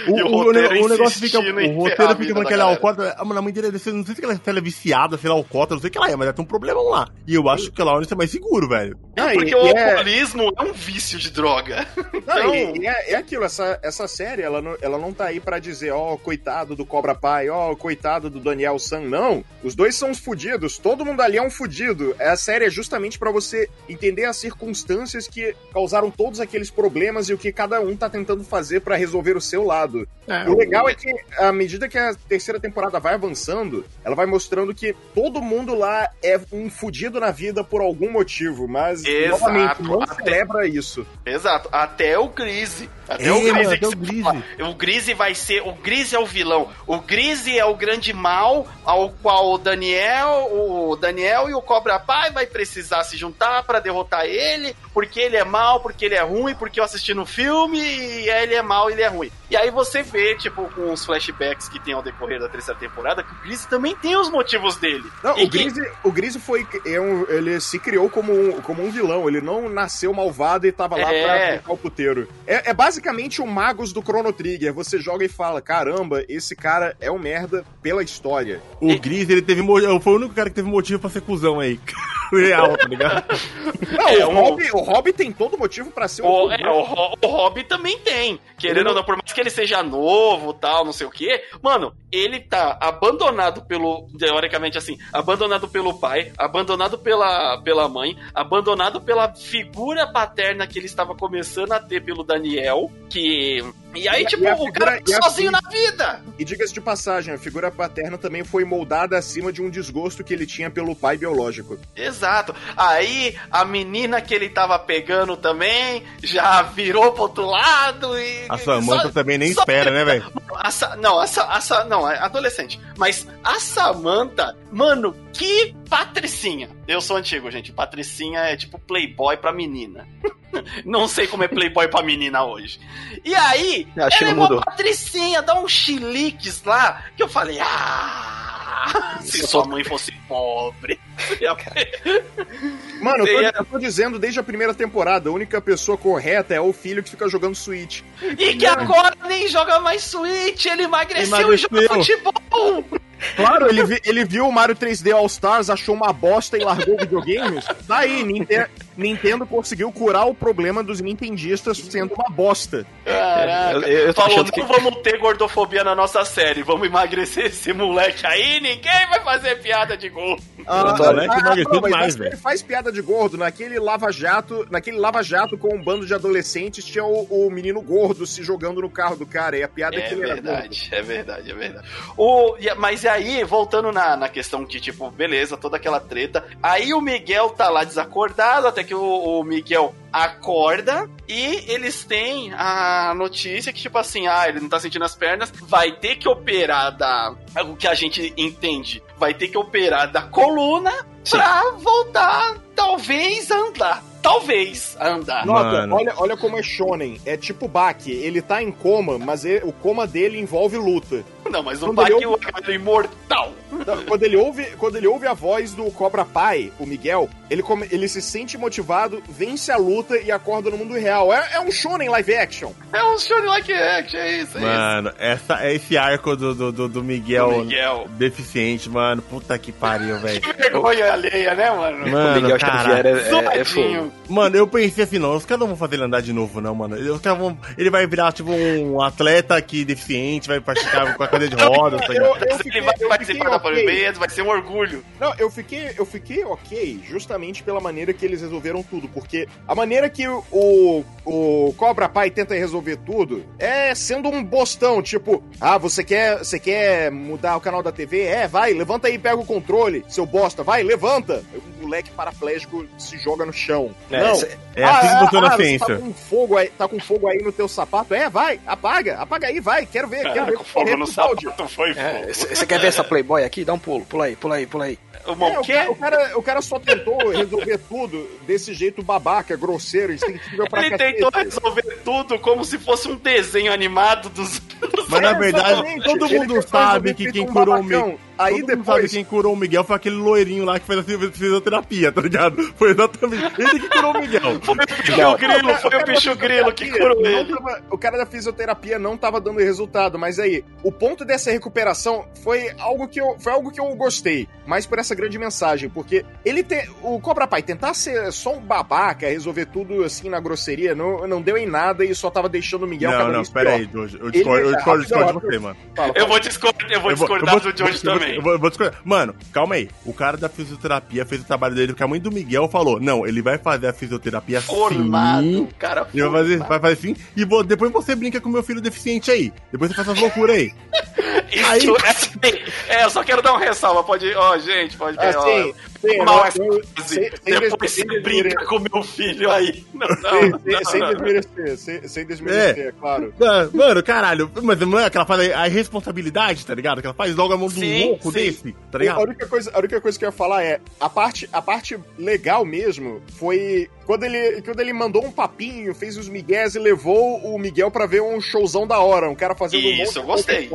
O, o, o o negócio fica. O roteiro a fica com da aquela galera. alcoólatra. A mãe dele, ser- não sei se ela, se ela é viciada, se ela é alcoólatra, não sei o que ela é, mas ela tem um problemão lá. E eu acho que onde é mais seguro, velho. Ah, É porque e- o é- alcoolismo é um vício de droga. Não, Então- e- e é, é aquilo, essa, essa série, ela não, ela não tá aí pra dizer, ó, coitado do Cobra Pai, ó, coitado do Daniel San, não. Os dois são os fudidos, todo mundo ali é um fudido. A série é justamente pra você entender as circunstâncias que causaram todos aqueles problemas e o que cada um tá tentando fazer pra resolver o seu lado. O legal é que, à medida que a terceira temporada vai avançando, ela vai mostrando que todo mundo lá é um fudido na vida por algum motivo, mas, Exato. novamente, não Até- celebra isso. Exato, até o Grise. Até É, o Grise. mano, que até o se Grise. fala. O Grise vai ser. O Grise é o vilão. O Grise é o grande mal ao qual o Daniel, o Daniel e o Cobra Pai vai precisar se juntar pra derrotar ele, porque ele é mal, porque ele é ruim, porque eu assisti no filme e ele é mal, ele é ruim. E aí você vê, tipo, com os flashbacks que tem ao decorrer da terceira temporada, que o Grise também tem os motivos dele. Não, E o que- Grise, o Grise foi. É um, ele se criou como um, como um vilão. Ele não nasceu malvado e tava lá É. pra ficar o puteiro. É, é basicamente o Magos do Chrono Trigger. Você joga e fala: caramba, esse cara é um merda pela história. O Gris, ele teve. Foi o único cara que teve motivo pra ser cuzão aí. Real, tá ligado? Não, É, o, um- Rob, o Rob tem todo motivo pra ser um. O, é, o, o Hobby também tem. Querendo ou não, por mais que ele seja novo, tal, não sei o quê. Mano, ele tá abandonado pelo. Teoricamente, assim, abandonado pelo pai, abandonado pela, pela mãe, abandonado pela figura paterna que ele estava começando a ter pelo Daniel. Que. E aí, E tipo, e a o figura- cara tá sozinho na vida. E diga-se de passagem, a figura paterna também foi moldada acima de um desgosto que ele tinha pelo pai biológico. Exato. Aí a menina que ele tava pegando também já virou pro outro lado e. A Samanta só- também nem espera, né, velho? Não, a, a não, é adolescente. Mas a Samantha, mano, que patricinha. Eu sou antigo, gente. Patricinha é tipo playboy pra menina. Não sei como é playboy pra menina hoje. E aí, Acho que ela é não uma mudou. patricinha, dá uns chiliques lá, que eu falei, ah... Se sua mãe fosse pobre. Mano, eu tô, eu tô dizendo desde a primeira temporada, a única pessoa correta é o filho que fica jogando Switch. E que agora nem joga mais Switch, ele emagreceu, e Emagreceu. joga futebol. Claro, ele, vi- ele viu o Mario 3D All Stars, achou uma bosta e largou videogames. Tá aí, Ninte- Nintendo conseguiu curar o problema dos nintendistas sendo uma bosta. Caraca. Eu- eu tô Falou, não que- vamos ter gordofobia na nossa série, vamos emagrecer esse moleque aí, ninguém vai fazer piada de gol. Ah, O moleque emagreceu demais, velho. Ele faz piada de gordo. Naquele Lava Jato, naquele Lava Jato com um bando de adolescentes, tinha o, o menino gordo se jogando no carro do cara. E a piada é É que ele era verdade, é verdade, é verdade. O, mas e aí, voltando na, na questão de, tipo, beleza, toda aquela treta. Aí o Miguel tá lá desacordado, até que o, o Miguel acorda e eles têm a notícia que, tipo assim, ah, ele não tá sentindo as pernas, vai ter que operar da. O que a gente entende, vai ter que operar da coluna Sim. pra voltar, talvez, a andar. Talvez a andar. Nota, olha, olha como é shonen. É tipo Baki. Ele tá em coma, mas ele- o coma dele envolve luta. Não, mas o Quando Baki ele é imortal. Então, quando, ele ouve, quando ele ouve a voz do Cobra Pai, o Miguel, ele, come- ele se sente motivado, vence a luta e acorda no mundo real. É, é um shonen live action. É um show like action, é isso, é Mano, essa, é esse arco do, do, do, do isso. Miguel, Do Miguel. deficiente, mano. Puta que pariu, velho. Que vergonha alheia, né, mano? o Mano, Miguel Xavier é, é, é fogo. Mano, eu pensei assim, não, os caras não vão fazer ele andar de novo, não, mano. Os caras vão. Ele vai virar, tipo, um atleta aqui deficiente, vai praticar com a cadeira de rodas, tá ligado? Eu- eu ele fiquei- vai eu participar fiquei da ok. Parabéns, vai ser um orgulho. Não, eu fiquei, eu fiquei ok justamente pela maneira que eles resolveram tudo, porque a maneira que o, o, Cobra Pai tenta resolver tudo é sendo um bostão, tipo, ah, você quer, você quer mudar o canal da TV? É, vai, levanta aí e pega o controle, seu bosta, vai, levanta. O moleque paraplégico se joga no chão. É, Não. É assim que funciona a você ciência. Tá com, fogo aí, tá com fogo aí no teu sapato? É, vai, apaga, apaga aí, vai, quero ver, quero ver. com fogo no correr sapato foi é. Você quer ver essa Playboy aqui? Dá um pulo, pula aí, pula aí, pula aí. O É, o, o, cara, o cara só tentou resolver tudo desse jeito babaca, grosseiro, instintível pra Ele cacete. tentou resolver tudo como se fosse um desenho animado dos. Mas na É, verdade, todo mundo sabe que quem um curou o babacão. Aí todo mundo sabe depois. quem curou o Miguel foi aquele loirinho lá que fez a fisioterapia, tá ligado? Foi exatamente ele que curou o Miguel. Foi o bicho Não. grilo, foi o bicho grilo que curou ele. tava- o cara da fisioterapia não tava dando resultado, mas aí, o ponto dessa recuperação foi algo que eu, foi algo que eu gostei, mais por essa grande mensagem, porque ele tem, o Cobra Pai tentar ser só um babaca, resolver tudo assim na grosseria, não, não deu em nada e só tava deixando o Miguel Não, cada não, vez pera pior. aí, Jojo. Eu discordo, eu discordo, eu discordo de você, mano. Fala, Eu vou discordar, eu vou Eu vou- discordar eu vou- do vou- também. Eu vou, vou discordar. Mano, calma aí. O cara da fisioterapia fez o trabalho dele, porque a mãe do Miguel falou: não, ele vai fazer a fisioterapia Formado, sim. cara. Ele vai fazer, formado. vai fazer assim. E vou- depois você brinca com meu filho deficiente aí. Depois você faz essas loucuras aí. Isso Aí- é assim. É, eu só quero dar uma ressalva. Pode. Ó, gente, pode ó, Assim, sim, mal não, essa frase. sem- sem Depois des- você sem brinca desmerecer. com meu filho aí. Não, não, Sem, não, sem- sem desmerecer, sem, sem desmerecer, claro. Ah, Mano, caralho. Mas não é que ela faz a irresponsabilidade, tá ligado? Que ela faz logo a mão do Sim, louco sim. desse, tá A ligado? única, coisa, a única coisa que eu ia falar é, a parte, a parte legal mesmo foi quando ele, quando ele mandou um papinho, fez os migués e levou o Miguel pra ver um showzão da hora, um cara fazendo um monte Isso, eu gostei.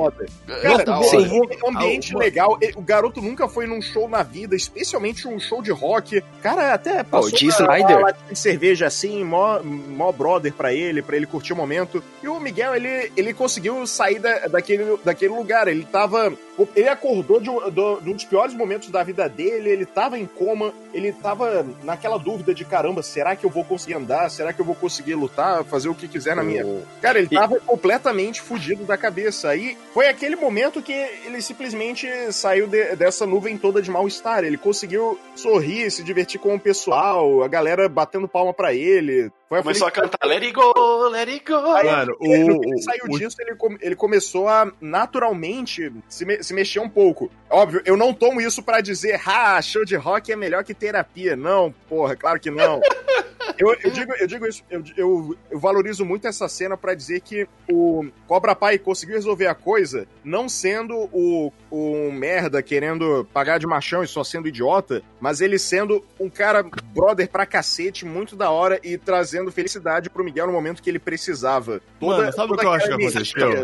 É, Cara, sim. um ambiente Ah, o- legal. O garoto nunca foi num show na vida, especialmente um show de rock. Cara, até passou Dee uma- Snyder. uma de cerveja assim, mó, mó brother pra ele, pra ele curtir o momento. E o Miguel, ele, ele conseguiu sair da- daquele, daquele lugar. Ele tava. Ele acordou de um, de um dos piores momentos da vida dele, ele tava em coma, ele tava naquela dúvida de caramba, será que eu vou conseguir andar? Será que eu vou conseguir lutar, fazer o que quiser na minha Cara, ele tava completamente fudido da cabeça. Aí foi aquele momento que ele simplesmente saiu de- dessa nuvem toda de mal-estar. Ele conseguiu sorrir, se divertir com o pessoal, a galera batendo palma pra ele. Foi Começou a cantar Let it go, let it go. Aí, Mano, ele- no o- que ele o- saiu o- disso, ele, come- ele começou a naturalmente se, me- se mexer um pouco. Óbvio, eu não tomo isso pra dizer, ah, show de rock é melhor que terapia. Não, porra, claro que não. Eu, eu digo, eu digo isso, eu, eu, eu valorizo muito essa cena pra dizer que o Cobra Pai conseguiu resolver a coisa não sendo o, o merda querendo pagar de machão e só sendo idiota, mas ele sendo um cara brother pra cacete, muito da hora e trazer trazendo felicidade pro Miguel no momento que ele precisava. Toda, Mano, sabe o que eu acho que aconteceu?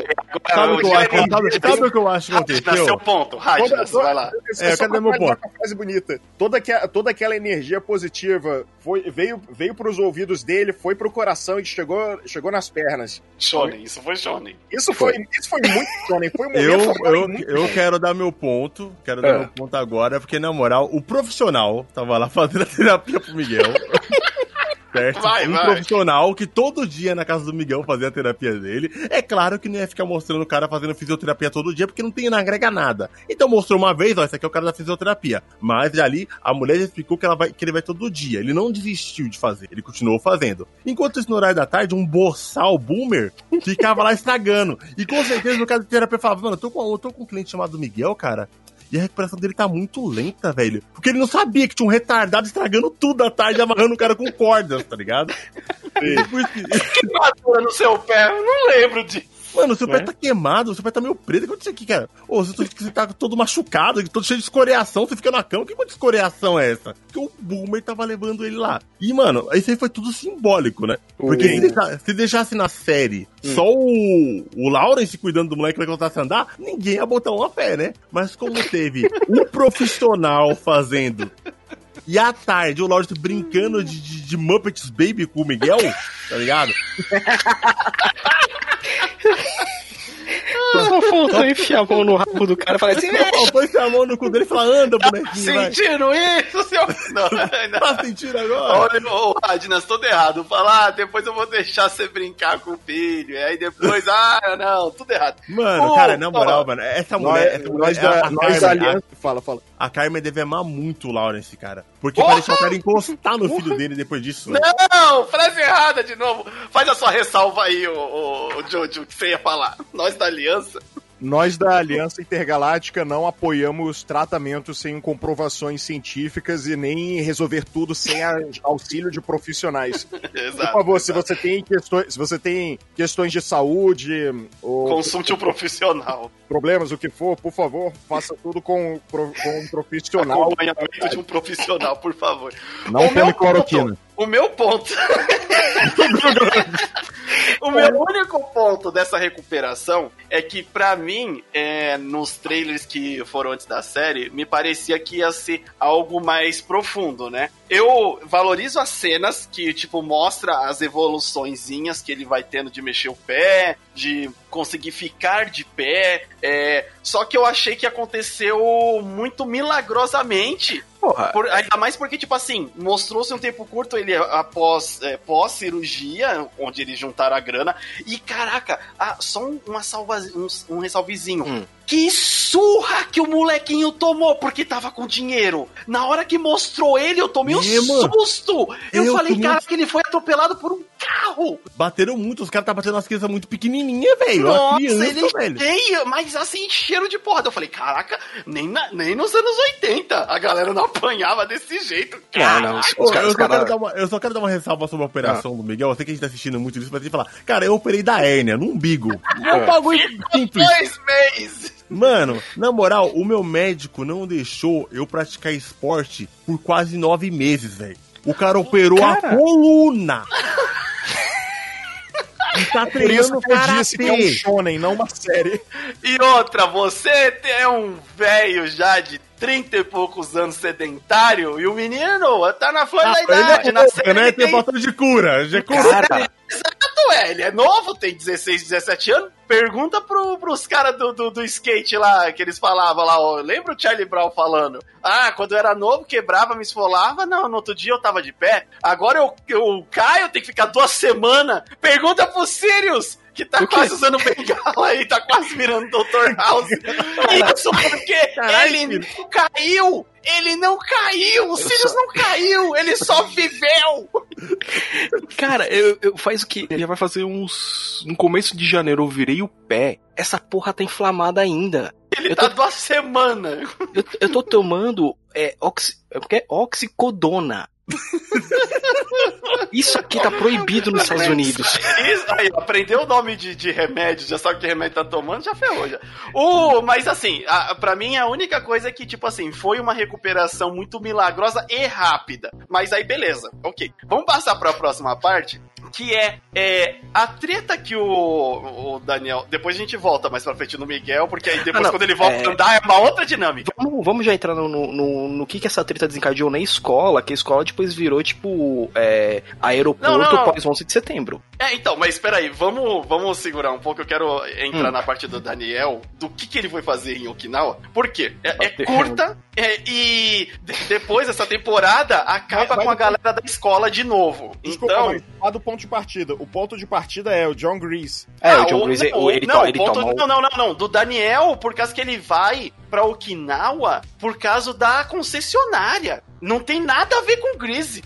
Sabe o que eu acho, Jeremy, sabe, sabe o que eu acho que aconteceu? seu ponto. Radnas, vai lá. É, cadê meu finalizar ponto? frase bonita. Toda, aqua- toda aquela energia positiva foi, veio, veio pros ouvidos dele, foi pro coração e chegou, chegou nas pernas. Shonen, isso foi Shonen. Isso foi, isso foi muito Shonen, foi um Eu, momento eu, eu quero dar meu ponto, quero dar É. meu ponto agora, porque na moral, o profissional tava lá fazendo a terapia pro Miguel. Certo? Vai, um vai. profissional que todo dia na casa do Miguel fazia a terapia dele. É claro que não ia ficar mostrando o cara fazendo fisioterapia todo dia, porque não tem, não agrega nada. Então mostrou uma vez, ó, esse aqui é o cara da fisioterapia. Mas ali, a mulher já explicou que, ela vai, que ele vai todo dia. Ele não desistiu de fazer, ele continuou fazendo. Enquanto isso, no horário da tarde, um boçal boomer ficava lá estragando. E com certeza, no caso de terapia, falava, mano, eu tô com, eu tô com um cliente chamado Miguel, cara. E a recuperação dele tá muito lenta, velho. Porque ele não sabia que tinha um retardado estragando tudo à tarde, amarrando o cara com cordas, tá ligado? E por isso que- Que no seu pé? Eu não lembro disso. Mano, seu pé Né? tá queimado, seu pé tá meio preto. O que aconteceu aqui, cara? Ô, você, você tá todo machucado, todo cheio de escoriação, você fica na cama. Que tipo escoriação é essa? Porque o Boomer tava levando ele lá. E, mano, isso aí foi tudo simbólico, né? Porque se, se deixasse na série só o, o Lawrence cuidando do moleque que voltasse a andar, ninguém ia botar uma fé, né? Mas como teve um profissional fazendo e à tarde o Lawrence brincando de, de, de Muppets Baby com o Miguel, tá ligado? Só faltou enfiar a mão no rabo do cara e falar assim, Só faltou enfiar a mão no cu dele e falar, anda, bonequinho, vai. Sentiram isso, seu. Não, não. Tá sentindo agora? Olha, ô, Radnas, todo errado. Falar, ah, depois eu vou deixar você brincar com o filho. E aí depois, ah, não, tudo errado. Mano, cara, na moral, ó, mano, essa Nós, mulher, essa mulher nós a- da, a, nós da Carmen, aliança. Fala, fala. A, Carmen deve amar muito o Lawrence, cara. Porque Porra! deixar o cara encostar no filho dele depois disso. Não, frase errada de novo. Faz a sua ressalva aí, ô, ô, ô, Jojo, que você ia falar. Nós da aliança. Nós da Aliança Intergaláctica não apoiamos tratamentos sem comprovações científicas e nem resolver tudo sem auxílio de profissionais. Por Exato. favor, se você tem questões, se você tem questões de saúde ou Consulte um profissional. problemas, o que for, por favor, faça tudo com, com um profissional. Acompanhamento de um profissional, por favor. Não tome cloroquina. ponto- O meu ponto. o meu único ponto dessa recuperação é que, pra mim, é, nos trailers que foram antes da série, me parecia que ia ser algo mais profundo, né? Eu valorizo as cenas que, tipo, mostra as evoluçõezinhas que ele vai tendo de mexer o pé, de conseguir ficar de pé. é, só que eu achei que aconteceu muito milagrosamente porra, por- ainda mais porque, tipo assim, mostrou-se um tempo curto ele após é, pós-cirurgia, onde eles juntaram a grana. E caraca, ah, só um, uma salva, um, um ressalvezinho. Hum. Que surra que o molequinho tomou porque tava com dinheiro. Na hora que mostrou ele, eu tomei um mano. susto. Eu, Eu falei, tomei um caraca, ele foi atropelado por um carro. Bateram muito, os caras tá batendo nas crianças muito pequenininhas, velho. Nossa, criança, ele velho. cheio, mas assim, cheiro de porrada. Eu falei, caraca, nem, na- nem nos anos 80 a galera não apanhava desse jeito. Ah, não, os, Ô, os eu, só quero dar uma, eu só quero dar uma ressalva sobre a operação do Miguel. Eu sei que a gente tá assistindo muito disso, mas tem que falar, cara, eu operei da hérnia, no umbigo. É um bagulho simples. Dois meses. Mano, na moral, o meu médico não deixou eu praticar esporte por quase nove meses, velho. O cara operou a Cara. coluna. E tá Por isso que eu disse que é um shonen, não uma série. E outra, você é um velho já de 30 e poucos anos sedentário e o menino tá na flor da Ah, idade. ele na é série novo, né? ele Tem tem... bastante de cura. Já cura. Cara, Exato, é. Ele é novo, tem 16, 17 anos. Pergunta pro, pros caras do, do, do skate lá, que eles falavam lá, ó. Lembra o Charlie Brown falando? Ah, quando eu era novo, quebrava, me esfolava. Não, no outro dia eu tava de pé. Agora eu, eu caio, tenho que ficar duas semanas. Pergunta pro Sirius, que tá quase usando bengala aí, tá quase virando Dr. House. Isso porque Caralho, ele filho. não caiu! Ele não caiu! O Sirius não caiu! Ele só viveu! cara, eu, eu faz o que? Já vai fazer uns. No começo de janeiro eu virei o pé. Essa porra tá inflamada ainda. Ele Eu tá tô- duas semanas. Eu, eu tô tomando é, oxi, é porque é oxicodona. Isso aqui tá proibido nos Estados Unidos. Isso, aí, aprendeu o nome de, de remédio, já sabe que remédio tá tomando, já ferrou já. O, mas assim, a, pra mim a única coisa é que, tipo assim, foi uma recuperação muito milagrosa e rápida. Mas aí, beleza, ok. Vamos passar pra próxima parte, que é, é a treta que o, o Daniel. Depois a gente volta mais pra frente no Miguel, porque aí depois, Ah, não, quando ele volta é- a andar, é uma outra dinâmica. Vamos, vamos já entrar no, no, no, que, que essa treta desencadeou na escola, que a escola depois virou, tipo, é, aeroporto Não, não, pós 11 de setembro. É, então, mas espera aí, vamos, vamos segurar um pouco. Eu quero entrar Hum. na parte do Daniel, do que, que ele foi fazer em Okinawa. Por quê? É, é curta é, e de- depois essa temporada acaba Vai- vai com a galera da escola de novo. Desculpa, então, mas lá do ponto de partida. O ponto de partida é o John Grease. É, Ah, o John Grease, não, ele, não, ele ponto- toma Não, não, não, não. Do Daniel, por causa que ele vai pra Okinawa por causa da concessionária. Não tem nada a ver com Greasy.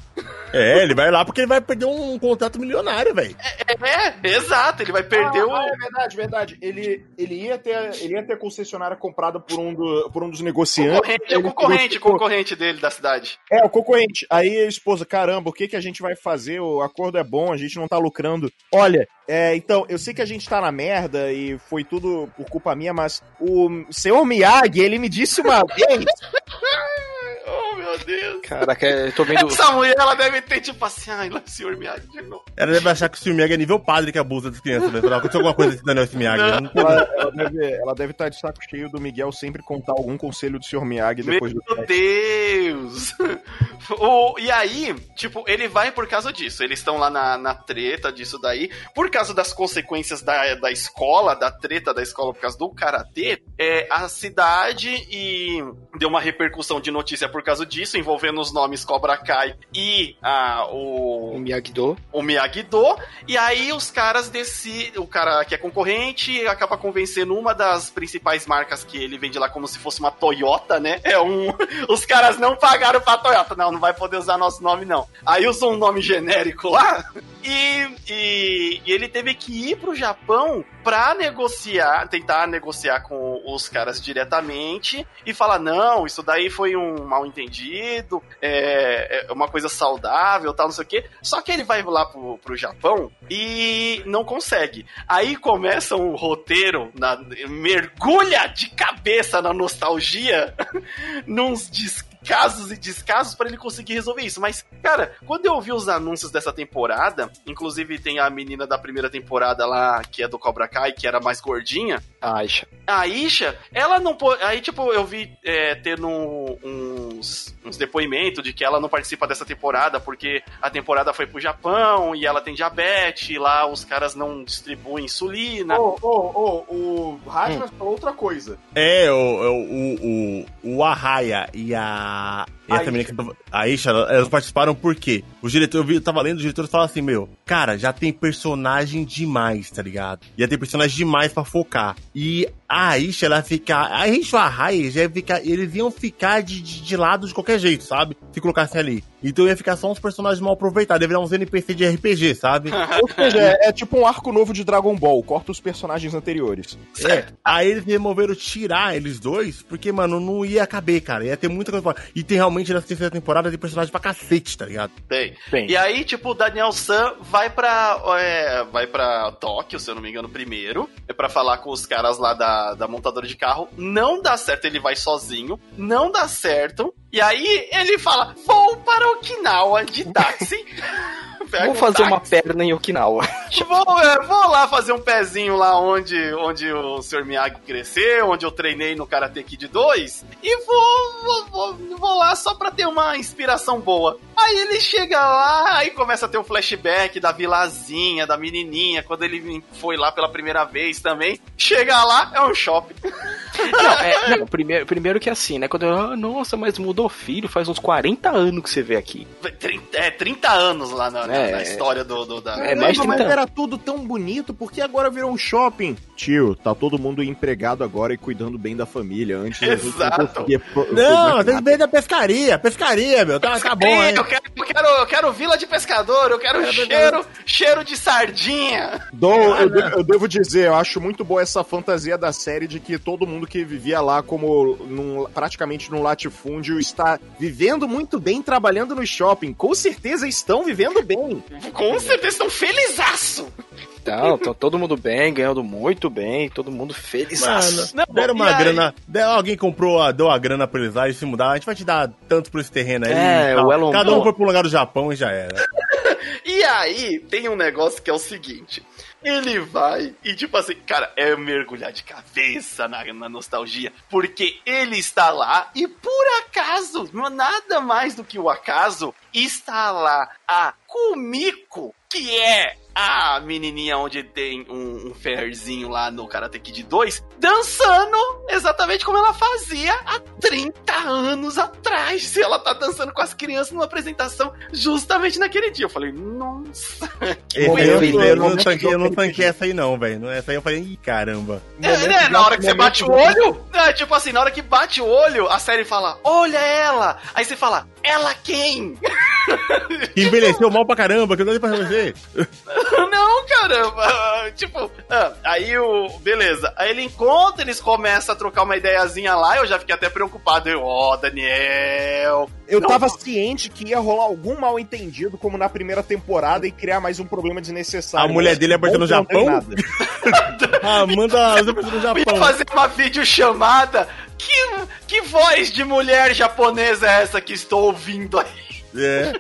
É, ele vai lá porque ele vai perder um contrato milionário, velho. É, exato. Ele vai perder Ah, o. é verdade, verdade. Ele, ele, ia ter, ele ia ter a concessionária comprada por um, do, por um dos negociantes. Concorrente, é o concorrente, concorrente dele da cidade. É, o concorrente. Aí a esposa, caramba, o que, que a gente vai fazer? O acordo é bom, a gente não tá lucrando. Olha, é, então, eu sei que a gente tá na merda e foi tudo por culpa minha, mas o senhor Miyagi, ele me disse uma vez. Meu Deus. Caraca, eu tô vendo. Essa mulher, ela deve ter tipo assim, ai, lá, senhor Miyagi de novo. Ela deve achar que o Silmiyagi é nível padre que abusa das crianças, velho. Aconteceu alguma coisa com Daniel Silmiyagi. Não. né? Ela, ela deve, ela deve estar de saco cheio do Miguel sempre contar algum conselho do senhor Miyagi depois do Meu Deus! O- e aí, tipo, ele vai por causa disso. Eles estão lá na, na treta disso daí. Por causa das consequências da, da escola, da treta da escola por causa do karatê, é, a cidade e deu uma repercussão de notícia por causa disso, envolvendo os nomes Cobra Kai e ah, O o, Miyagi-Do. o Miyagi-Do, e aí os caras decidem, o cara que é concorrente acaba convencendo uma das principais marcas que ele vende lá como se fosse uma Toyota, né? É um, os caras não pagaram pra Toyota, não, não vai poder usar nosso nome não. Aí usou um nome genérico lá, e, e, e ele teve que ir pro Japão pra negociar, tentar negociar com os caras diretamente e falar: não, isso daí foi um mal entendido, é, é uma coisa saudável, tal, não sei o quê. Só que ele vai lá pro, pro Japão e não consegue. Aí começa um roteiro, na, mergulha de cabeça na nostalgia, nos descasos e descasos para ele conseguir resolver isso. Mas, cara, quando eu ouvi os anúncios dessa temporada, inclusive tem a menina da primeira temporada lá, que é do Cobra Kai, que era mais gordinha, Aisha. a Isha, ela não pode. Aí, tipo, eu vi é, tendo uns, uns depoimentos de que ela não participa dessa temporada porque a temporada foi pro Japão e ela tem diabetes, e lá os caras não distribuem insulina. Ô, ô, ô, o Rajna falou outra coisa. É, o, o, o, o, o Arraia e a. あ。E A essa menina que a Isha, elas participaram por quê? O diretor, eu, vi, eu tava lendo, o diretor fala assim, meu, cara, já tem personagem demais, tá ligado? Já tem personagem demais pra focar. E a Aisha, ela fica. A Aisha e o Arraia, já ia ficar, eles iam ficar de, de, de lado de qualquer jeito, sabe? Se colocassem ali. Então ia ficar só uns personagens mal aproveitados, ia virar uns NPC de RPG, sabe? Ou seja, é, é tipo um arco novo de Dragon Ball, corta os personagens anteriores. É, aí eles removeram tirar eles dois, porque, mano, não ia caber, cara. Ia ter muita coisa pra... E tem realmente nessa terceira temporada tem personagem pra cacete, tá ligado? Tem. Tem. E aí, tipo, o Daniel San vai pra. É, vai pra Tóquio, se eu não me engano, primeiro. É pra falar com os caras lá da, da montadora de carro. Não dá certo, ele vai sozinho. Não dá certo. E aí ele fala: vou para Okinawa de táxi. Vou um fazer táxi. uma perna em Okinawa. Vou, é, vou lá fazer um pezinho lá onde, onde o Sr. Miyagi cresceu, onde eu treinei no Karate Kid 2, e vou, vou, vou, vou lá só pra ter uma inspiração boa. Aí ele chega lá, aí começa a ter um flashback da vilazinha, da menininha, quando ele foi lá pela primeira vez também. Chega lá, é um shopping. Não, é, não, primeiro, primeiro que assim, né? Quando eu, ah, nossa, mas mudou filho, faz uns 40 anos que você vê aqui. 30, é, 30 anos lá na, É, na é. história do, do- da... É mais de mas 30 era tudo tão bonito, por que agora virou um shopping? Tio, tá todo mundo empregado agora e cuidando bem da família. Antes Exato. não Não, bem da pescaria, pescaria, meu. Tá, tá bom, Sim, hein? eu quero, eu quero, eu quero vila de pescador, eu quero cheiro, cheiro de sardinha. Dou- eu, de- eu devo dizer, eu acho muito boa essa fantasia da série de que todo mundo que vivia lá como num- praticamente num latifúndio está vivendo muito bem, trabalhando no shopping. Com certeza estão vivendo bem. Com certeza estão felizaço. Então, então, todo mundo bem, ganhando muito bem, todo mundo feliz. Mano, Não, deram uma grana. der- alguém comprou, a- deu a grana pra eles lá e se mudar. A gente vai te dar tanto por esse terreno aí. É, tal. o Elon Cada um foi pro lugar do Japão e já era. E aí, tem um negócio que é o seguinte. Ele vai e, tipo assim, cara, é mergulhar de cabeça na, na nostalgia. Porque ele está lá e, por acaso, nada mais do que o acaso, está lá a Kumiko, que é a menininha onde tem um, um ferzinho lá no Karate Kid 2, dançando exatamente como ela fazia há 30 anos atrás. E ela tá dançando com as crianças numa apresentação justamente naquele dia. Eu falei, nossa, que aí eu, feliz. eu não tanquei, eu não tanquei essa aí não, velho. Essa aí eu falei, ih, caramba. É, né? Na hora que você bate o olho, é, tipo assim, na hora que bate o olho, a série fala, olha ela. Aí você fala, ela quem? Que envelheceu mal pra caramba, que eu não dei pra você. Não, caramba. Tipo, ah, aí o. Beleza. Aí ele encontra, eles começam a trocar uma ideiazinha lá. Eu já fiquei até preocupado. Eu, ó, Daniel. Eu Não. tava ciente que ia rolar algum mal entendido, como na primeira temporada, e criar mais um problema desnecessário. A mulher dele é apareceu no não Japão? nada. Ah, manda as no Japão. ia fazer uma videochamada. Que, que voz de mulher japonesa é essa que estou ouvindo aí? É.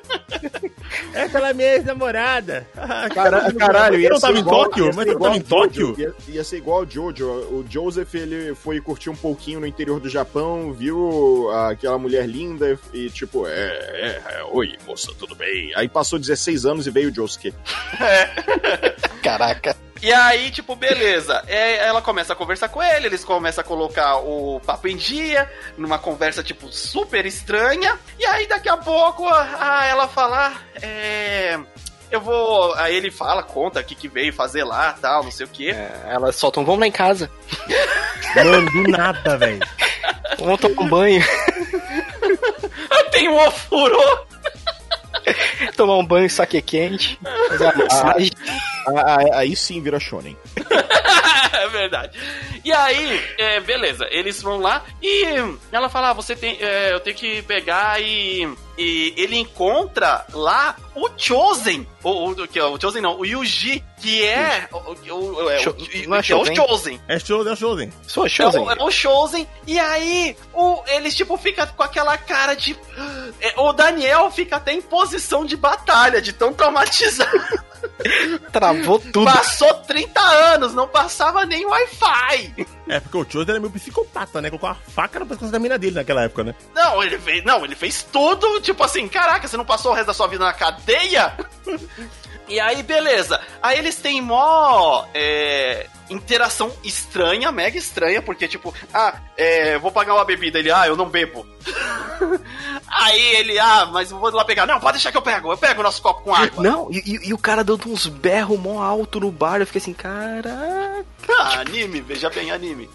Essa é a minha ex-namorada. Cara, caralho, ia não ser tava em igual- Tóquio? ia Mas não tava em igual o Jojo. Tóquio? Ia, ia ser igual o Jojo. O Joseph, ele foi curtir um pouquinho no interior do Japão, viu aquela mulher linda e tipo, é, é, é, oi, moça, tudo bem? Aí passou 16 anos e veio o Josuke. Caraca. E aí, tipo, beleza. É, ela começa a conversar com ele, eles começam a colocar o papo em dia, numa conversa, tipo, super estranha. E aí, daqui a pouco, a, ela fala, é. Eu vou. Aí ele fala, conta o que, que veio fazer lá tal, não sei o quê. É, elas soltam, vamos lá em casa. Mano, do nada, velho. Vamos tomar um banho. Tem um ofurô! tomar um banho, saque quente. Fazer uma massagem. Ah, ah, Aí sim vira shonen. é verdade. E aí, é, beleza, eles vão lá e ela fala: ah, você tem. é, eu tenho que pegar e. E ele encontra lá o Chosen. O, o, que é o Chosen não, o Yuji, que é. O, o, o- é, Cho- o- não é é o Chosen? Chosen. É show, é showzen. Sou É Chosen. o, é o Chosen. E aí, o, eles, tipo, ficam com aquela cara de. é, O Daniel fica até em posição de batalha, de tão traumatizado. Travou tudo. Passou 30 anos, não passava nem Wi-Fi. É, porque o Chosen era meio psicopata, né? Colocou uma faca no pescoço da mina dele naquela época, né? Não, ele fez. Não, ele fez tudo, tipo assim, caraca, você não passou o resto da sua vida na cadeia? E aí, beleza. Aí eles têm mó é, interação estranha, mega estranha, porque, tipo, ah, é, vou pagar uma bebida. Ele, ah, eu não bebo. aí ele, ah, mas vou lá pegar. Não, pode deixar que eu pego. Eu pego o nosso copo com água. Não, e, e- e o cara dando uns berros mó alto no bar. Eu fiquei assim, caraca. Ah, anime, veja bem, anime.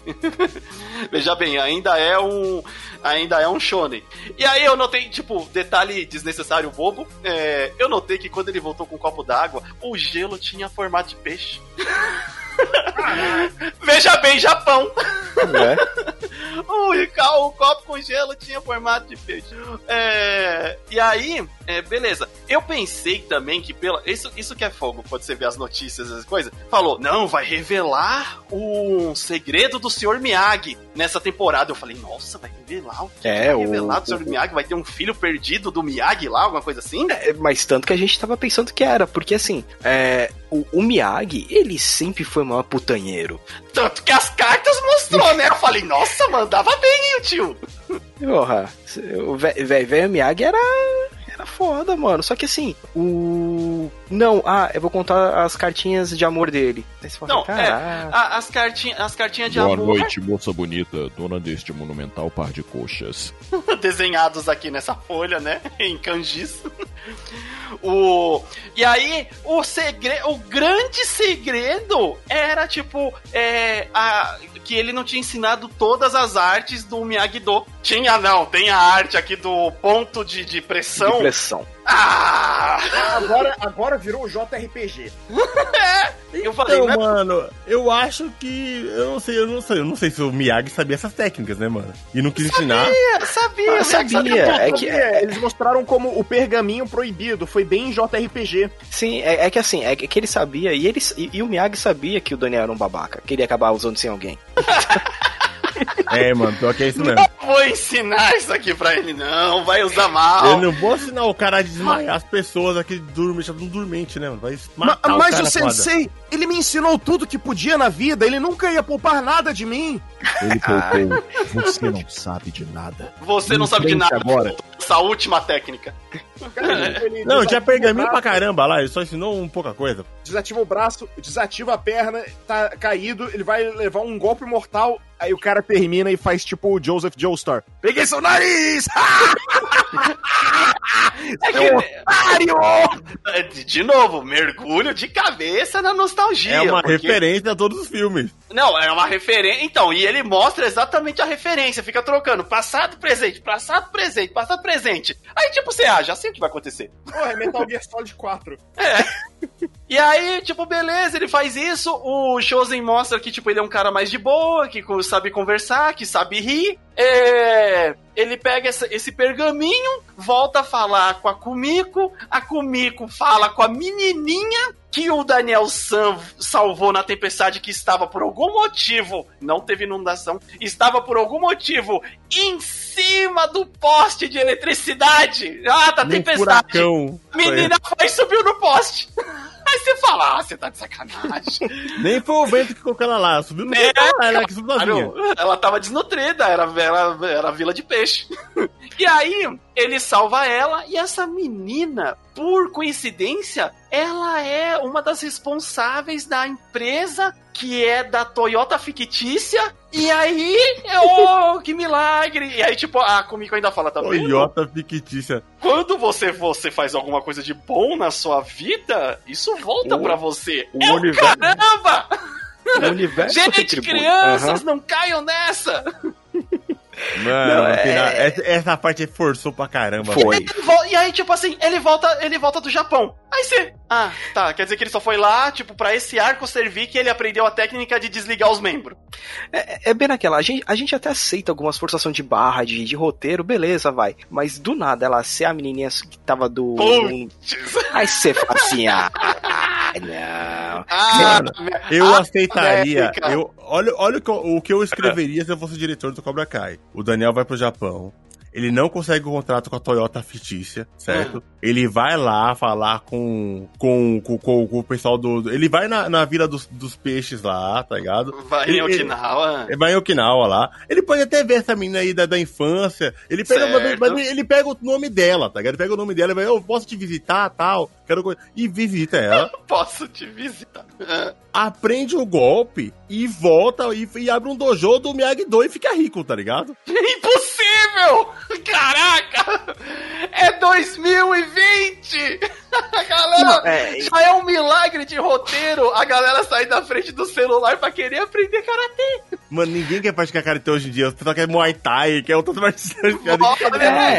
veja bem, ainda é um. Ainda é um shonen. E aí eu notei, tipo, detalhe desnecessário bobo. é, eu notei que quando ele voltou com um copo d'água, o gelo tinha formato de peixe. veja bem, Japão. O, ca- o copo com gelo tinha formato de peixe. É, e aí, é, beleza. Eu pensei também que pela. Isso, isso que é fogo, quando você vê as notícias, as coisas. Falou, não, vai revelar um segredo do Sr. Miyagi nessa temporada. Eu falei, nossa, vai revelar o que É, vai o- revelar do Sr. Miyagi? Vai ter um filho perdido do Miyagi lá, alguma coisa assim? É, mas tanto que a gente tava pensando que era, porque assim, é, o, o Miyagi, ele sempre foi maior putanheiro. Tanto que as cartas mostrou, né? Eu falei, nossa, mandava bem, hein, o tio. Porra, o velho Miyagi era. Era foda, mano. Só que assim, o. Não, ah, eu vou contar as cartinhas de amor dele. Fala, Não, é, a- as, cartinhas, as cartinhas de Boa amor noite, moça bonita, dona deste monumental par de coxas. desenhados aqui nessa folha, né? Em kanjis. O... E aí, o segredo, o grande segredo era, tipo, é, a... que ele não tinha ensinado todas as artes do Miyagi-Do. Tinha, não, tem a arte aqui do ponto de, de pressão. De pressão. Ah! Agora, agora virou o JRPG. Eu falei, Então, né? mano, eu acho que. Eu não sei, eu não sei, eu não sei se o Miyagi sabia essas técnicas, né, mano? E não quis ensinar. Sabia, sabia, Ah, sabia. É que, É, Eles mostraram como o pergaminho proibido. Foi bem JRPG. sim, é, é que assim, é que ele sabia, e, ele, e, e o Miyagi sabia que o Daniel era um babaca, que ele ia acabar usando sem alguém. É, mano, pior que é isso mesmo. Não vou ensinar isso aqui pra ele, não. Vai usar mal. Eu não vou ensinar o cara a desmaiar as pessoas aqui dormem, um dormente, né, mano? Vai Ma- matar mas cara o sensei, ele me ensinou tudo que podia na vida. Ele nunca ia poupar nada de mim. Ele poupou. Você não sabe de nada. Você não sabe de nada. agora. Essa última técnica. Cara, Não, tinha pergaminho pra caramba lá, ele só ensinou um pouca coisa. Desativa o braço, desativa a perna, tá caído, ele vai levar um golpe mortal. Aí o cara termina e faz tipo o Joseph Joestar. Peguei seu nariz! É que, É, de, de novo, mergulho de cabeça na nostalgia. É uma porque- referência a todos os filmes. Não, é uma referência. Então, e ele mostra exatamente a referência, fica trocando passado, presente, passado, presente, passado, presente. Aí, tipo, você, ah, já sei o que vai acontecer. Porra, é Metal Gear Solid 4. E aí, tipo, beleza, ele faz isso. O Chosen mostra que, tipo, ele é um cara mais de boa, que sabe conversar, que sabe rir. É, Ele pega essa- esse pergaminho, volta a falar com a Kumiko. A Kumiko fala com a menininha que o Daniel San salvou na tempestade, que estava por algum motivo, não teve inundação, estava por algum motivo em cima do poste de eletricidade. Ah, tá Num tempestade. furacão. Menina foi e subiu no poste. Aí você fala, ah, você tá de sacanagem. Nem foi o vento que colocou ela lá, subiu no É, vento, ela que subiu. Claro, ela tava desnutrida, era, era, era vila de peixe. E aí, ele salva ela, e essa menina, por coincidência, ela é uma das responsáveis da empresa que é da Toyota fictícia. E aí, oh, que milagre! E aí, tipo, a Kumiko ainda fala, tá vendo? Toyota fictícia. Quando você, você faz alguma coisa de bom na sua vida, isso volta O- pra você. o é o universo- caramba! O universo Gente, crianças, Aham. não caiam nessa! Mano, Não, é- final, essa, parte forçou pra caramba. Foi. E aí, tipo assim, ele volta, ele volta do Japão. Aí você. Ah, tá. Quer dizer que ele só foi lá, tipo, pra esse arco servir que ele aprendeu a técnica de desligar os membros. É, é bem naquela, a gente, a gente até aceita algumas forçações de barra, de, de roteiro, beleza, vai. Mas do nada, ela ser a menininha que tava do... Aí você fala assim, ah, não. Ah, Eu Ah, aceitaria. Eu, olha olha o, que eu, o que eu escreveria se eu fosse diretor do Cobra Kai. O Daniel vai pro Japão. Ele não consegue o contrato com a Toyota fictícia, certo? Ele vai lá falar com, com, com, com- com o pessoal do. Ele vai na, na vila dos, dos peixes lá, tá ligado? vai em Ele- Okinawa. Ele vai em Okinawa lá. Ele pode até ver essa menina aí da, da infância. Ele pega, mas ele, pega o nome dela, tá ligado? Ele pega o nome dela e vai, eu posso te visitar, tal. Quero... co-" E visita ela. Posso te visitar. Ah, aprende o golpe e volta e, e abre um dojo do Miyagi-Do e fica rico, tá ligado? Impossível! Caraca! É 2020! A galera. Não, é- Já é um milagre de roteiro a galera sair da frente do celular pra querer aprender karatê. Mano, ninguém quer praticar karate hoje em dia. Você só quer Muay Thai, quer outras marciais. Olha, É,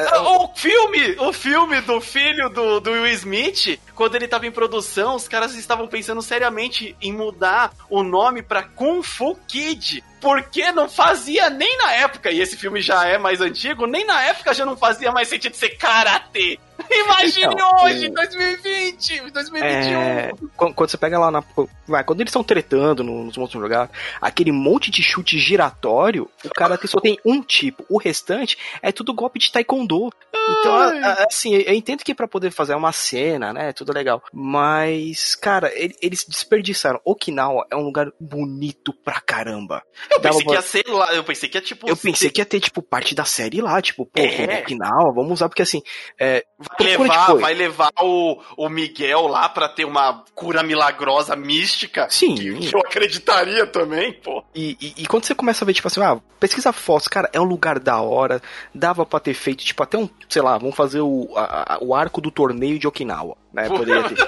é, O filme, o filme do filho do, do Will Smith, quando ele tava em produção, os caras estavam pensando seriamente em mudar o nome pra Kung Fu Kid. Porque não fazia nem na época, e esse filme já é mais antigo, nem na época já não fazia mais sentido ser karatê. Imagine Então, hoje, o- 2020, 2021. É, quando, quando você pega lá na. Vai, quando eles estão tretando no- nos monstros jogar, aquele monte de chute giratório, o cara só tem um tipo. O restante é tudo golpe de taekwondo. Então, assim, eu entendo que pra poder fazer uma cena, né? Tudo legal. Mas, cara, ele- eles desperdiçaram. Okinawa é um lugar bonito pra caramba. Eu Dava pensei que pra- ia ser lá, eu pensei que ia tipo. Eu pensei que ia ter, tipo, parte da série lá, tipo, pô, É. Okinawa, vamos usar, porque assim, é, vai levar, depois. vai levar o, o Miguel lá pra ter uma cura milagrosa mística. Sim. Que, que eu acreditaria também, pô. E, e- e quando você começa a ver, tipo assim, ah, pesquisa fotos, cara, é um lugar da hora, dava pra ter feito, tipo, até um, sei lá, vamos fazer o, a- o arco do torneio de Okinawa, né? Poderia ter.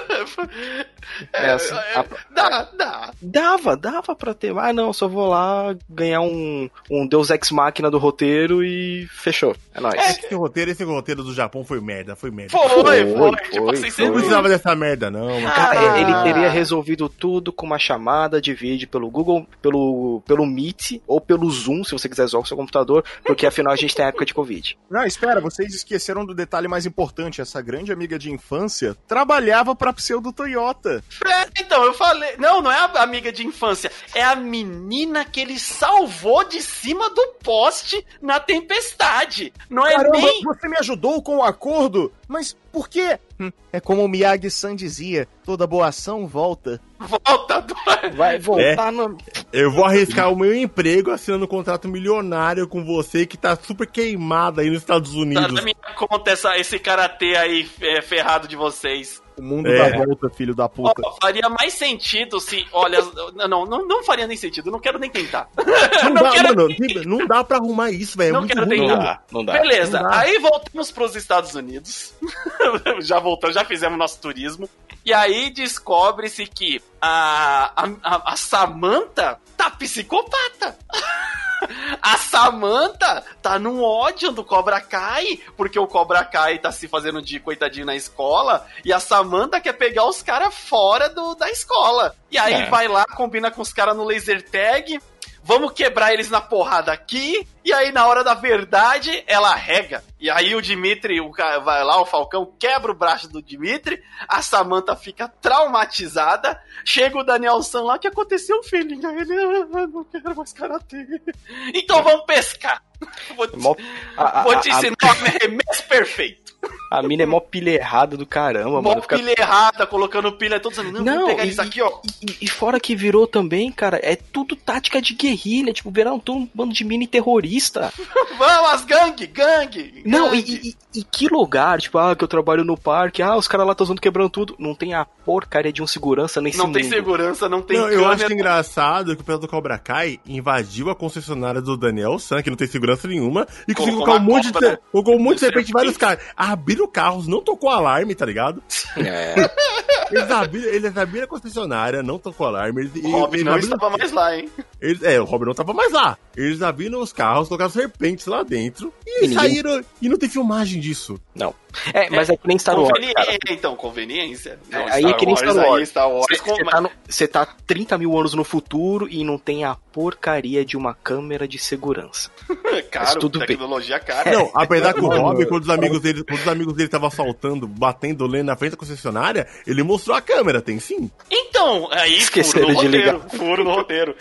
É, assim, É, a- dá, dá. Dava, dava pra ter. Ah, não, só vou lá ganhar um, um Deus Ex Máquina do roteiro e fechou. É nóis. Esse roteiro, esse roteiro do Japão foi merda, foi merda. Foi, foi. Foi, tipo foi, assim, Não você precisava dessa merda, não. mano. Cara, Ah. ele teria resolvido tudo com uma chamada de vídeo pelo Google, pelo, pelo Meet ou pelo Zoom, se você quiser usar o seu computador, porque afinal a gente tem época de Covid. Não, espera, vocês esqueceram do detalhe mais importante. Essa grande amiga de infância trabalhava pra pseudo Toyota. É, então, eu falei. Não, não é a amiga de infância. É a menina que ele salvou de cima do poste na tempestade. Não é Caramba, nem. você me ajudou com o acordo? Mas por quê? Hum, é como o Miyagi-san dizia, toda boa ação volta. Volta. Vai voltar no. Eu vou arriscar o meu emprego assinando um contrato milionário com você que tá super queimado aí nos Estados Tá Unidos. na minha conta essa, esse karatê aí é, ferrado de vocês. O mundo É. dá volta, filho da puta. Ó, faria mais sentido se. Olha, não, não, não faria nem sentido. Não quero nem tentar. Não, não dá, quero mano, não dá pra arrumar isso, velho. É Não muito quero tentar. Não dá, não dá. Beleza, Não dá. aí voltamos pros Estados Unidos. já voltamos, já fizemos nosso turismo. E aí descobre-se que a, a, a, a Samantha tá psicopata. A Samantha tá num ódio do Cobra Kai, porque o Cobra Kai tá se fazendo de coitadinho na escola, e a Samantha quer pegar os caras fora do, da escola. E aí É. vai lá, combina com os caras no laser tag, vamos quebrar eles na porrada aqui, e aí na hora da verdade ela rega. E aí o Dimitri, o cara vai lá, o Falcão quebra o braço do Dimitri, a Samantha fica traumatizada, chega o Daniel San lá, que aconteceu, filhinha? Ele, ah, não quero mais karatê. Então vamos pescar. Vou te, Mó- a, a- vou te a- ensinar o arremesso perfeito. a mina é mó pilha errada do caramba, Mó mano. Fica... pilha errada, colocando pilha, todos dizendo, não, Não, pegar e- isso aqui, ó. E, e fora que virou também, cara, é tudo tática de guerrilha, tipo, viraram todo um bando de mini terrorista. Vamos, as gangue, gangue. Não, e, gangue. e- e que lugar, tipo, ah, que eu trabalho no parque, ah, os caras lá estão usando quebrando tudo. Não tem a porcaria de um segurança nesse Não tem mundo. segurança, não tem Não, eu câmera. acho engraçado que o pessoal do Cobra Kai invadiu a concessionária do Daniel San, que não tem segurança nenhuma, e conseguiu colocar um monte de, cobra colocou um monte de em vários caras. Abriram carros, não tocou alarme, tá ligado? É. Eles abriram, eles abriram a concessionária, não tocou alarme. Eles, O Robin eles não abriram- estava mais lá, hein? eles- é, o Robin não tava mais lá. Eles abriram os carros, colocaram serpentes lá dentro e, E ninguém- saíram. E não tem filmagem disso. É, mas é que nem Star Wars. Conveniência, cara. então, conveniência. É, aí é que nem Star Wars. Você tá, no- você tá 30 mil anos no futuro e não tem a porcaria de uma câmera de segurança. caro, tudo bem. tecnologia cara. Não, apesar que o Robin, quando os amigos dele, quando os amigos dele estavam assaltando, batendo lendo na frente da concessionária, ele mostrou a câmera, tem sim. Então, aí Esqueceram furo no de roteiro, furo no roteiro.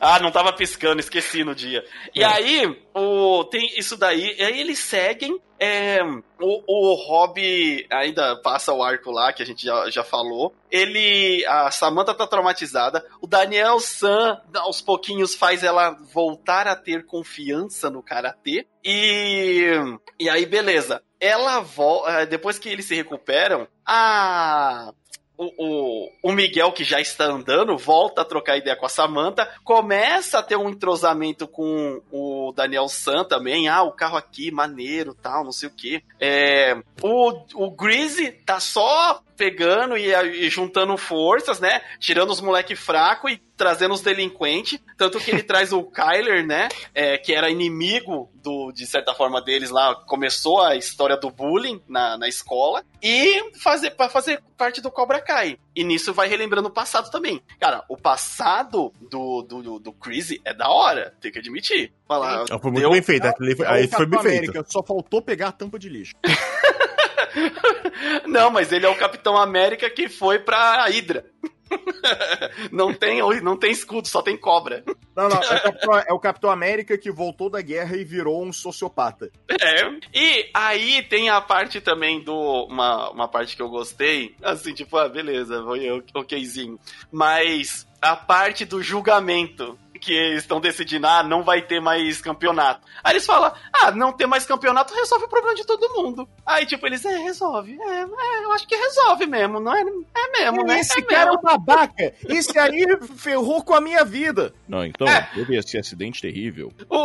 Ah, não tava piscando, esqueci no dia. E aí, o, tem isso daí, e aí eles seguem, é, o, o Rob ainda passa o arco lá, que a gente já, já falou. Ele, a Samantha tá traumatizada, o Daniel San, aos pouquinhos, faz ela voltar a ter confiança no Karatê. E, e aí, beleza. Ela volta, depois que eles se recuperam, a o, o, o Miguel, que já está andando, volta a trocar ideia com a Samantha, começa a ter um entrosamento com o Daniel San também. Ah, o carro aqui, maneiro, tal, não sei o que. É, o, o Greasy tá só pegando e, e juntando forças, né? Tirando os moleque fraco e trazendo os delinquentes. Tanto que ele traz o Kyler, né? É, que era inimigo do, de certa forma deles lá. Começou a história do bullying na, na escola. E fazer para fazer parte do Cobra Kai. E nisso vai relembrando o passado também. Cara, o passado do, do, do, do Crazy é da hora, tem que admitir. Falar, Foi muito deu- bem feito. aquele foi- É aí foi bem feito. América, só faltou pegar a tampa de lixo. Não, mas ele é o Capitão América que foi pra Hydra. não, tem, não tem escudo, só tem cobra. Não, não, é o, Capitão, é o Capitão América que voltou da guerra e virou um sociopata. É. E aí tem a parte também do. Uma, uma parte que eu gostei. Assim, tipo, ah, beleza, foi ok- okzinho. Mas a parte do julgamento. Que eles estão decidindo, ah, não vai ter mais campeonato. Aí eles falam, ah, não ter mais campeonato resolve o problema de todo mundo. Aí, tipo, eles, é, resolve. É, é, eu acho que resolve mesmo, não é? É mesmo, né? Esse é cara é um babaca. Esse aí ferrou com a minha vida. Não, então, É. teve esse acidente terrível. O,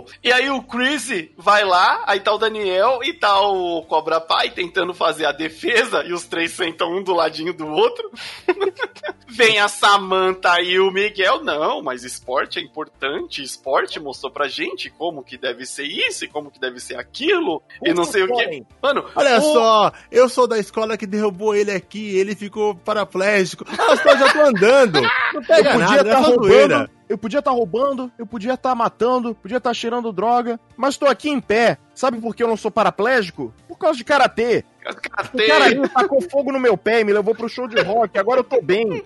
o- E aí o Chris vai lá, aí tá o Daniel e tá o Cobra Pai tentando fazer a defesa, e os três sentam um do ladinho do outro. Vem a Samantha e o Miguel, não, mas esporte é importante, esporte mostrou pra gente como que deve ser isso e como que deve ser aquilo, e não sei o que. Mano, Olha o- só, eu sou da escola que derrubou ele aqui, ele ficou paraplégico. Ah, eu já tô andando. Não pega Eu podia nada, é estar só roubando, eu podia estar roubando, eu podia estar matando, podia estar cheirando droga, mas tô aqui em pé. Sabe por que eu não sou paraplégico? Por causa de karatê. O Karatê, cara aí tacou fogo no meu pé e me levou pro show de rock, agora eu tô bem. me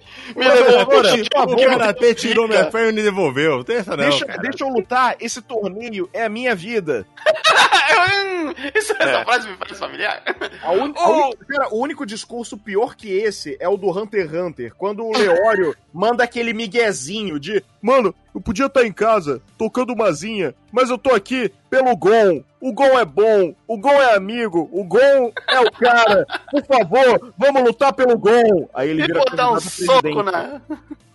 levou pro show O favor, karatê tirou minha perna e devolveu. Tem essa não, Deixa, cara. deixa eu lutar, esse torneio é a minha vida. Isso, essa frase me parece familiar. A un- a Oh. única- cara, o único discurso pior que esse é o do Hunter x Hunter, quando o Leório manda aquele miguezinho de Mano, eu podia estar em casa, tocando umazinha, mas eu tô aqui pelo Gon. O Gon é bom, o Gon é amigo, o Gon é o cara. Por favor, vamos lutar pelo Gon. Aí ele E vira botar um soco na.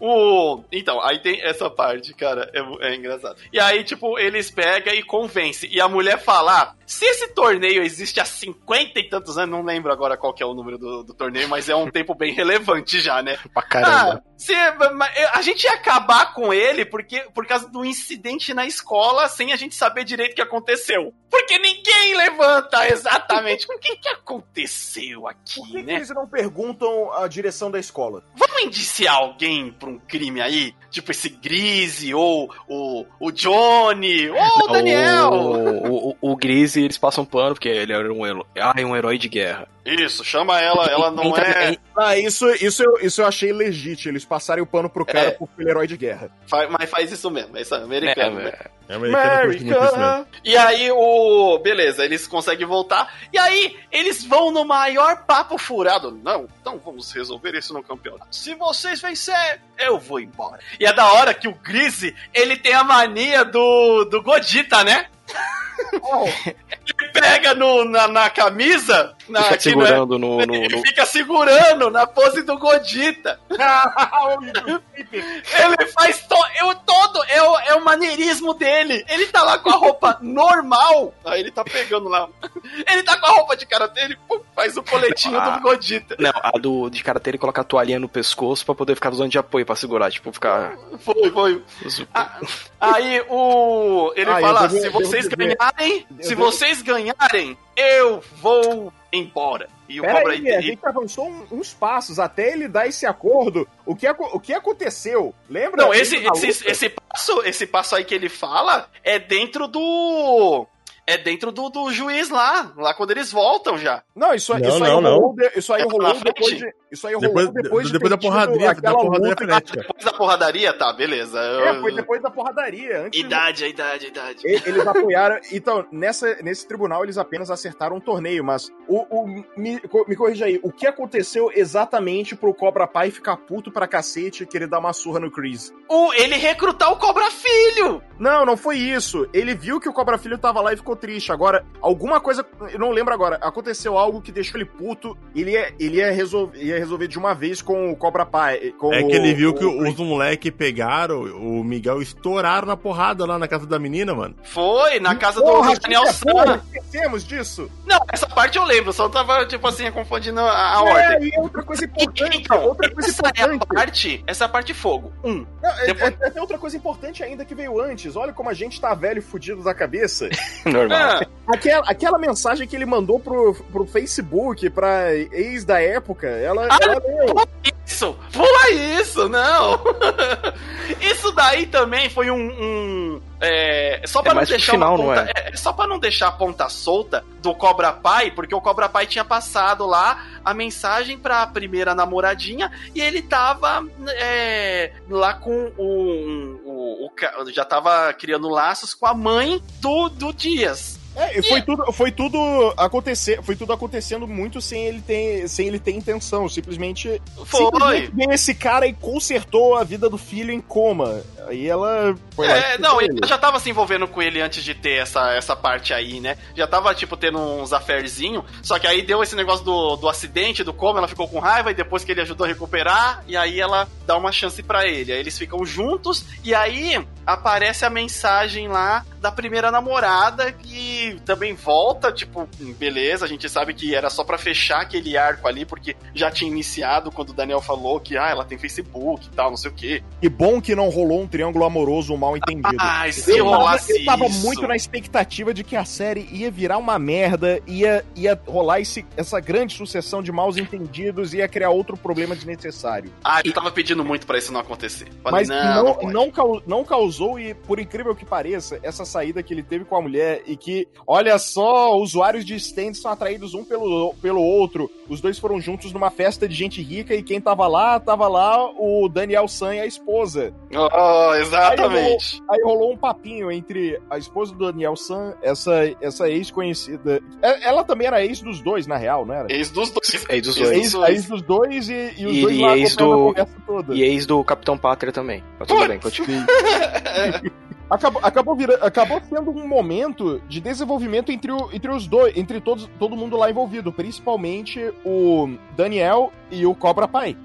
O... Então, aí tem essa parte, cara, é, é engraçado. E aí, tipo, eles pegam e convencem. E a mulher fala: ah, se esse torneio existe há 50 e tantos anos, não lembro agora qual que é o número do, do torneio, mas é um tempo bem relevante já, né? Pra caramba. Ah, se, a gente ia acabar com ele porque, por causa do incidente na escola sem a gente saber direito o que aconteceu. Porque ninguém levanta exatamente o que, que aconteceu aqui, Por que, que né? eles não perguntam a direção da escola? Vamos indiciar alguém pra um crime aí? Tipo esse Grise, ou o, o Johnny, ou o Daniel. O, o, o, o Grise, eles passam pano, porque ele era um, herói- ah, é um herói de guerra. Isso, chama ela, ela não Entra- é. Ah, isso, isso, eu, isso eu achei legítimo, eles passarem o pano pro cara É. porque ele é herói de guerra. fa- Mas faz isso mesmo, isso é americano. né? É, É americano. America. E aí o. Beleza, eles conseguem voltar. E aí eles vão no maior papo furado. Não, então vamos resolver isso no campeonato. Se vocês vencer, eu vou embora. E é da hora que o Grise, ele tem a mania do, do Godita, né? Ele pega no, na, na camisa. Na, fica que não é- segurando no, no, Ele fica segurando na pose do Godita. Ele faz to, eu, todo, é o, é o maneirismo dele. Ele tá lá com a roupa normal. Aí ele tá pegando lá. Ele tá com a roupa de karatê, ele pum, faz o coletinho Ah. do Godita. Não, a do de karatê ele coloca a toalhinha no pescoço pra poder ficar usando de apoio pra segurar, tipo, ficar. Foi, foi. Ah, Aí o. Ele Ah, fala: se vocês ganharem, se vocês ganharem, eu vou embora. E o Pera Cobra aí, a e- gente avançou um- uns passos até ele dar esse acordo. O que, o que aconteceu? Lembra? Não, esse, da esse, esse, passo, esse passo aí que ele fala é dentro do. É dentro do, do juiz lá, lá quando eles voltam já. Não, isso, Não, isso aí não, não. rolou, isso aí É rolou depois de, isso aí rolou Depois, depois, de depois da porradaria, da aquela porradaria luta. frenética. Depois da porradaria, tá, beleza. É, foi depois da porradaria. Antes Idade, a idade, a idade. E- Eles apoiaram. Então, nessa, nesse tribunal eles apenas acertaram um torneio, mas o, o- me, me corrija aí, o que aconteceu exatamente pro Cobra Pai ficar puto pra cacete e querer dar uma surra no Chris? O, ele recrutar o Cobra Filho! Não, não foi isso. Ele viu que o Cobra Filho tava lá e ficou triste. Agora, alguma coisa, eu não lembro agora, aconteceu algo que deixou ele puto. Ele ia, ele ia, resolver, ia resolver de uma vez com o Cobra Pai. Com É o- que ele viu o- que os moleques pegaram, o Miguel estouraram na porrada lá na casa da menina, mano. Foi, na casa Porra, do Daniel que San. esquecemos disso. Não, essa parte eu lembro, só tava, tipo assim, confundindo a, a É, ordem. e outra coisa importante. Então, outra coisa essa é a importante. parte, essa é a parte fogo. Um, Não, é, Depois- é- é- tem outra coisa importante ainda que veio antes. Olha como a gente tá velho e fudido da cabeça. Normal. ah, Aquela, aquela mensagem que ele mandou pro, pro Facebook, pra ex da época, ela, Isso, pula isso, não. Isso daí também foi um... um, é, só pra É não deixar final, uma não ponta, é, só para não deixar a ponta solta do Cobra Pai, porque o Cobra Pai tinha passado lá a mensagem pra primeira namoradinha e ele tava é, lá com o, o, o já tava criando laços com a mãe do, do Dias. É, e foi tudo, foi tudo acontecer, foi tudo acontecendo muito sem ele ter, sem ele ter intenção. Simplesmente, Foi. simplesmente veio esse cara e consertou a vida do filho em coma. Aí ela foi. É, não, ela já tava se envolvendo com ele antes de ter essa, essa parte aí, né? Já tava, tipo, tendo uns affairzinho. Só que aí deu esse negócio do, do acidente, do como, ela ficou com raiva, e depois que ele ajudou a recuperar, e aí ela dá uma chance pra ele. Aí eles ficam juntos, e aí aparece a mensagem lá da primeira namorada, que também volta, tipo, beleza, a gente sabe que era só pra fechar aquele arco ali, porque já tinha iniciado quando o Daniel falou que, ah, ela tem Facebook e tal, não sei o quê. Que bom que não rolou um triângulo amoroso mal entendido. Ah, se Eu rolasse eu tava isso. muito na expectativa de que a série ia virar uma merda, ia, ia rolar esse, essa grande sucessão de maus entendidos, ia criar outro problema desnecessário. Ah, eu tava pedindo muito pra isso não acontecer. Falei, Mas não, não, não, não causou, e por incrível que pareça, essa saída que ele teve com a mulher e que, olha só, usuários de stands são atraídos um pelo, pelo outro. Os dois foram juntos numa festa de gente rica e quem tava lá, tava lá o Daniel San e a esposa. Oh, exatamente. Aí rolou um papinho entre a esposa do Daniel San, essa, essa ex-conhecida. É- Ela também era ex dos dois, na real, não era? Ex dos dois. Ex dos dois. Ex, ex dos dois e, e os E- dois e lá ex do- a conversa toda. E ex do Capitão Pátria também. Mas tudo bem, continua. Acabou, acabou, vira- acabou sendo um momento de desenvolvimento entre, o- entre os dois, entre todos, todo mundo lá envolvido, principalmente o Daniel e o Cobra Pai.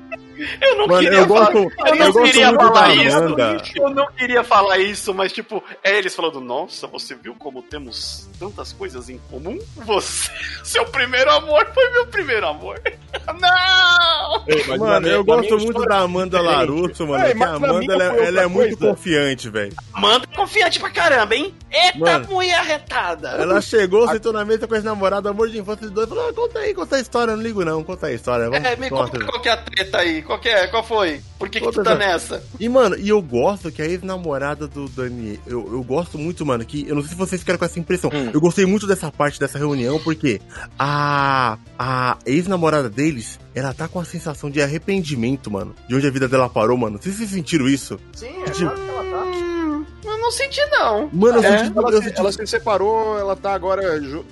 Eu não Mano, queria eu falar. gosto, Eu não eu queria falar isso. Amanda. Eu não queria falar isso, mas tipo, é eles falando, nossa, você viu como temos tantas coisas em comum? Você, seu primeiro amor foi meu primeiro amor. Não! Mano, eu gosto muito da Amanda Larusso, mano. Ei, é que a Amanda ela, ela é outra muito confiante, velho. Manda confiante pra caramba, hein? Eita Mano. mulher retada. Ela chegou, sentou na mesa com esse namorado, amor de infância dos dois, falou: ah, conta aí, conta a história, eu não ligo não, conta a história. Vamos, É, me conta qual que é a treta aí. Qual que é? Qual foi? Por que, que tu tá essa- nessa? E, mano, e eu gosto que a ex-namorada do Dani. Eu, eu gosto muito, mano, que. Eu não sei se vocês ficaram com essa impressão. Hum. Eu gostei muito dessa parte dessa reunião, porque a. A ex-namorada deles, ela tá com a sensação de arrependimento, mano. De onde a vida dela parou, mano. Vocês se sentiram isso? Sim, é claro que ela tá. Eu não senti, não. Mano, eu É, senti. Ela, eu se, senti- ela se separou, ela tá agora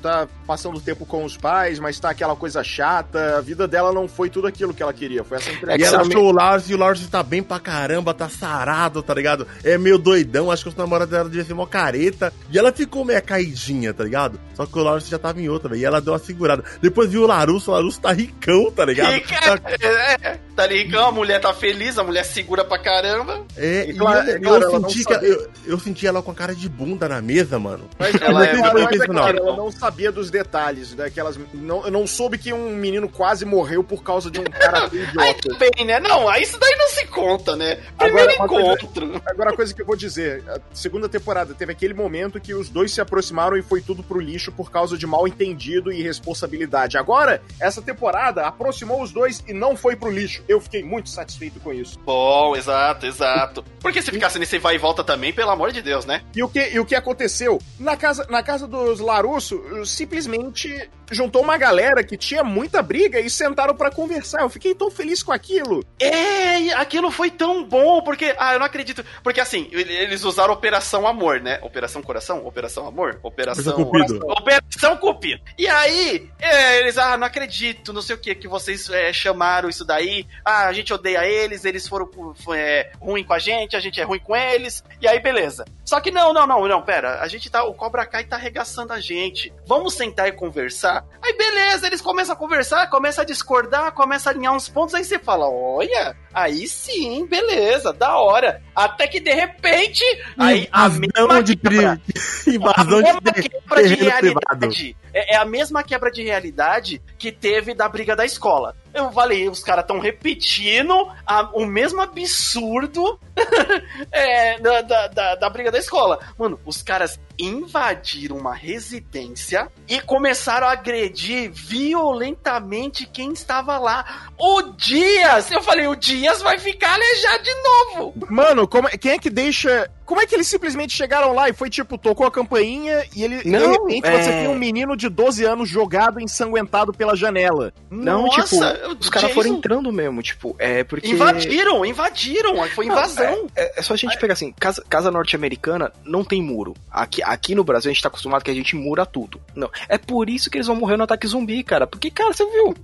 tá passando tempo com os pais, mas tá aquela coisa chata. A vida dela não foi tudo aquilo que ela queria. Foi essa E entrega. ela sabe- achou o Lars e o Lars tá bem pra caramba, tá sarado, tá ligado? É meio doidão, acho que os namorados dela devia ser mó careta. E ela ficou meio caidinha, tá ligado? Só que o Lars já tava em outra, velho. E ela deu uma segurada. Depois viu o Larusso, o Larusso tá ricão, tá ligado? Rica, é, é, tá ligado? A mulher tá feliz, a mulher segura pra caramba. É, E e claro- eu, é claro, eu ela senti que sabia. eu, eu senti ela com a cara de bunda na mesa, mano. Mas Ela é- mas, mas é claro, não. ela não sabia dos detalhes, daquelas. Não, eu não soube que um menino quase morreu por causa de um cara Aí idiota. tudo bem, né? Não, aí isso daí não se conta, né? Primeiro Agora, uma coisa- encontro. Agora, a coisa que eu vou dizer: a segunda temporada teve aquele momento que os dois se aproximaram e foi tudo pro lixo por causa de mal entendido e responsabilidade. Agora, essa temporada aproximou os dois e não foi pro lixo. Eu fiquei muito satisfeito com isso. Bom, exato, exato. Porque se ficasse nesse vai e volta também, pelo amor de Deus, né? E o que, e o que aconteceu? Na casa, na casa dos Larusso, simplesmente juntou uma galera que tinha muita briga e sentaram pra conversar. Eu fiquei tão feliz com aquilo. É, aquilo foi tão bom, porque. Ah, eu não acredito. Porque assim, eles usaram Operação Amor, né? Operação Coração? Operação Amor? Operação. Operação Cupido. Operação Cupido. E aí, é, eles, ah, não acredito, não sei o que, que vocês é, chamaram isso daí. Ah, a gente odeia eles, eles foram é, ruim com a gente, a gente é ruim com eles. E aí, beleza. Só que não, não, não, não, pera. A gente tá. O Cobra Kai tá arregaçando a gente. Vamos sentar e conversar. Aí, beleza, eles começam a conversar, começam a discordar, começam a alinhar uns pontos. Aí você fala: olha, aí sim, beleza, da hora. Até que de repente, aí a mesma de quebra-. Invasão a mesma de quebra realidade. É, é a mesma quebra de realidade que teve da briga da escola. Eu falei, os caras estão repetindo a- o mesmo absurdo é, da, da, da, da briga da escola. Mano, os caras invadiram uma residência e começaram a agredir violentamente quem estava lá. O Dias! Eu falei, o Dias vai ficar aleijado de novo. Mano, como, é- quem é que deixa. Como é que eles simplesmente chegaram lá e foi tipo, tocou a campainha e ele. de Não, repente você é- tem um menino de 12 anos jogado, ensanguentado pela janela. Não, Nossa, tipo, os caras foram entrando mesmo, tipo, é porque. Invadiram, invadiram, foi invasão. É, é só a gente pegar assim, casa, casa norte-americana não tem muro. Aqui, aqui no Brasil a gente tá acostumado que a gente mura tudo. Não. É por isso que eles vão morrer no ataque zumbi, cara. Porque, cara, você viu?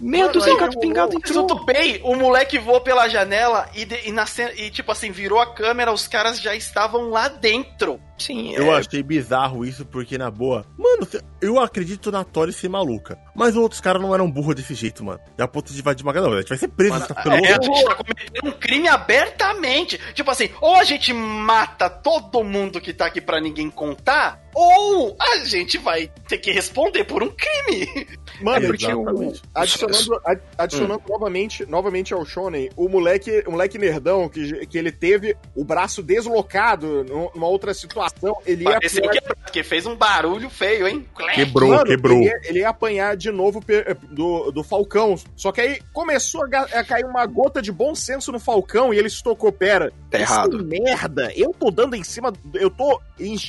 Meia dúzia de gato pingado entrou. Tudo bem, o moleque voou pela janela e, de- e, na cena- e, tipo assim, virou a câmera, os caras já estavam lá dentro. Sim, Eu é, achei bizarro isso, porque na boa. Mano, eu acredito na Tori ser maluca. Mas os outros caras não eram burros desse jeito, mano. E a ponto de invadir uma galera. Não, a gente vai ser preso, Mano, tá ficando é, a gente tá cometendo um crime abertamente. Tipo assim, ou a gente mata todo mundo que tá aqui pra ninguém contar, ou a gente vai ter que responder por um crime. Mano, É porque o- Exatamente. Adicionando, ad- adicionando novamente, novamente ao Shonen, o moleque, o moleque nerdão que, que ele teve o braço deslocado nu- numa outra situação, ele ia Pareceu quebrado, porque fez um barulho feio, hein? Quebrou, Mano, quebrou. Ele ia, ele ia apanhar de novo pe- do, do Falcão. Só que aí começou a, a cair uma gota de bom senso no Falcão e ele se tocou: pera, Tá errado. merda, eu tô dando em cima. Eu tô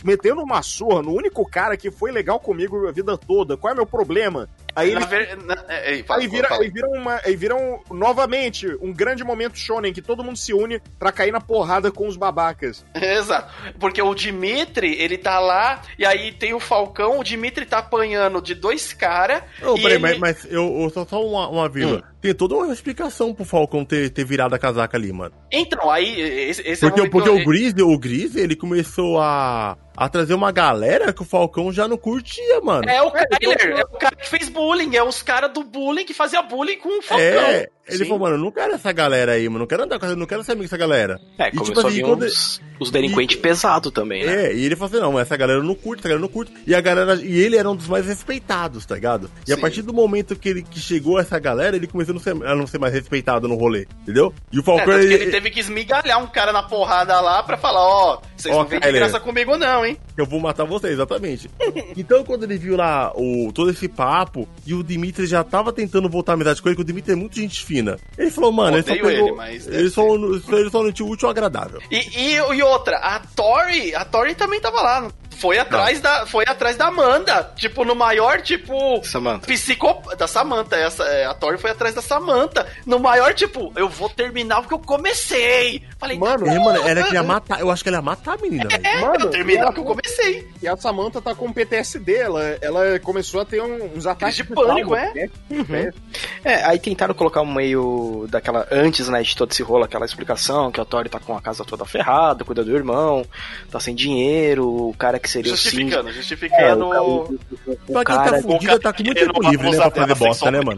metendo uma surra no único cara que foi legal comigo a vida toda. Qual é meu problema? Aí ele ver... na- é, é, fala, Aí vira, fala. aí vira, uma, aí vira um, novamente um grande momento shonen que todo mundo se une pra cair na porrada com os babacas. Exato. Porque o Dimitri, ele tá lá, e aí tem o Falcão, o Dimitri tá apanhando de dois caras. E peraí, ele- mas, mas eu, eu só, só uma, uma vírgula. Tem toda uma explicação pro Falcão ter, ter virado a casaca ali, mano. Então, aí, esse, esse Porque, é o porque o Gris, o Gris, ele começou a, a trazer uma galera que o Falcão já não curtia, mano. É o Kyler, é o cara que fez bullying, é os caras do bullying que fazia bullying com o Falcão. É, ele Sim. falou, mano, eu não quero essa galera aí, mano. Não quero andar com essa, não quero ser amigo dessa galera. É, E, começou tipo a assim, vir quando- uns, os delinquentes pesados também, né? É, e ele falou assim, não, essa galera não curte, essa galera não curte. E a galera. E ele era um dos mais respeitados, tá ligado? E a Sim. partir do momento que ele que chegou essa galera, ele começou a não ser, a não ser mais respeitado no rolê, entendeu? E o É, Falcão, que ele, ele teve que esmigalhar um cara na porrada lá pra falar, ó, vocês Ó, não vêm de graça comigo não, hein? eu vou matar você, exatamente. então, quando ele viu lá o, todo esse papo, e o Dimitri já tava tentando voltar a amizade com ele, que o Dimitri é muito gente fina. Ele falou, mano, ele só pegou. ele, mas ele, só, ele só não tinha útil ou agradável. E, e, e outra, a Tori, a Tori também tava lá. Foi atrás da, foi atrás da Amanda, tipo no maior tipo Samantha. psicop da Samantha, essa é, a Tori foi atrás da Samantha, no maior tipo, eu vou terminar o que eu comecei. Falei, Mano, mano, ela queria matar. Eu acho que ela ia matar a menina, velho. é, Mano, eu terminar que eu comecei. E a Samantha tá com PTSD, ela, ela começou a ter um- uns ataques de pânico, é? né? É, aí tentaram colocar um meio daquela. Antes, né, de todo esse rolo, aquela explicação que a Tori tá com a casa toda ferrada, cuida do irmão, tá sem dinheiro, o cara que seria o Justificando, É, justificando. o, o, o Pra quem cara. tá fudido, tá com muito tempo livre, né, pra fazer bosta, né, mano?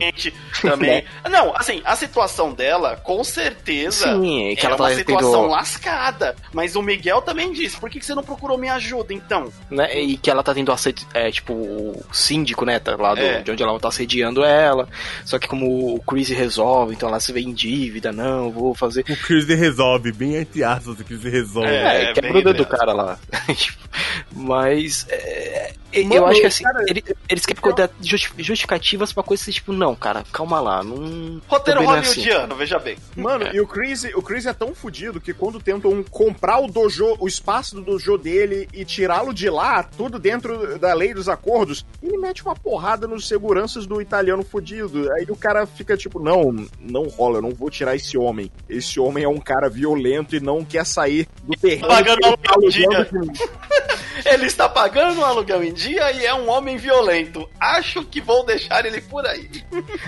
Também. Não, assim, a situação dela, com certeza. Sim, é que é ela uma tá situação tendo. lascada. Mas o Miguel também disse: por que que você não procurou minha ajuda, então? Né, e que ela tá tendo assedi é, tipo, o síndico, né, tá lá do, É. de onde ela tá assediando ela. Só que como o Chris resolve, então ela se vê em dívida, não, vou fazer. O Chris resolve, bem entre aspas, o Chris resolve. É, É, que é bem brother do cara lá. Mas é, eu Mano, acho que assim, cara, ele- eles querem dar justi- justificativas pra coisas tipo, não, cara, calma lá, não. Roteiro também é assim. hollywoodiano, veja bem. Mano, e o Chris, o Chris é tão fudido que quando tentam comprar o dojo, o espaço do dojo dele e tirá-lo de lá, tudo dentro da lei dos acordos, ele mete uma porrada nos seguranças do italiano fudido. Aí o cara fica tipo, não, não rola, eu não vou tirar esse homem. Esse homem é um cara violento e não quer sair do terreno. Pagando ele tá aluguel em alugando dia. de mim." Ele está pagando um aluguel em dia e é um homem violento. Acho que vou deixar ele por aí.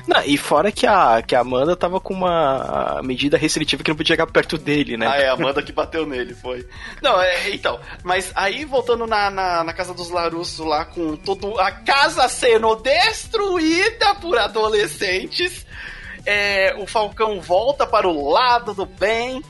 Não, e fora que a, que a Amanda tava com uma medida restritiva que não podia chegar perto dele, né? Ah, é, a Amanda que bateu nele, foi. Não, é, então, mas aí voltando na, na, na casa dos Larusso lá com todo a casa sendo destruída por adolescentes. É, o Falcão volta para o lado do bem,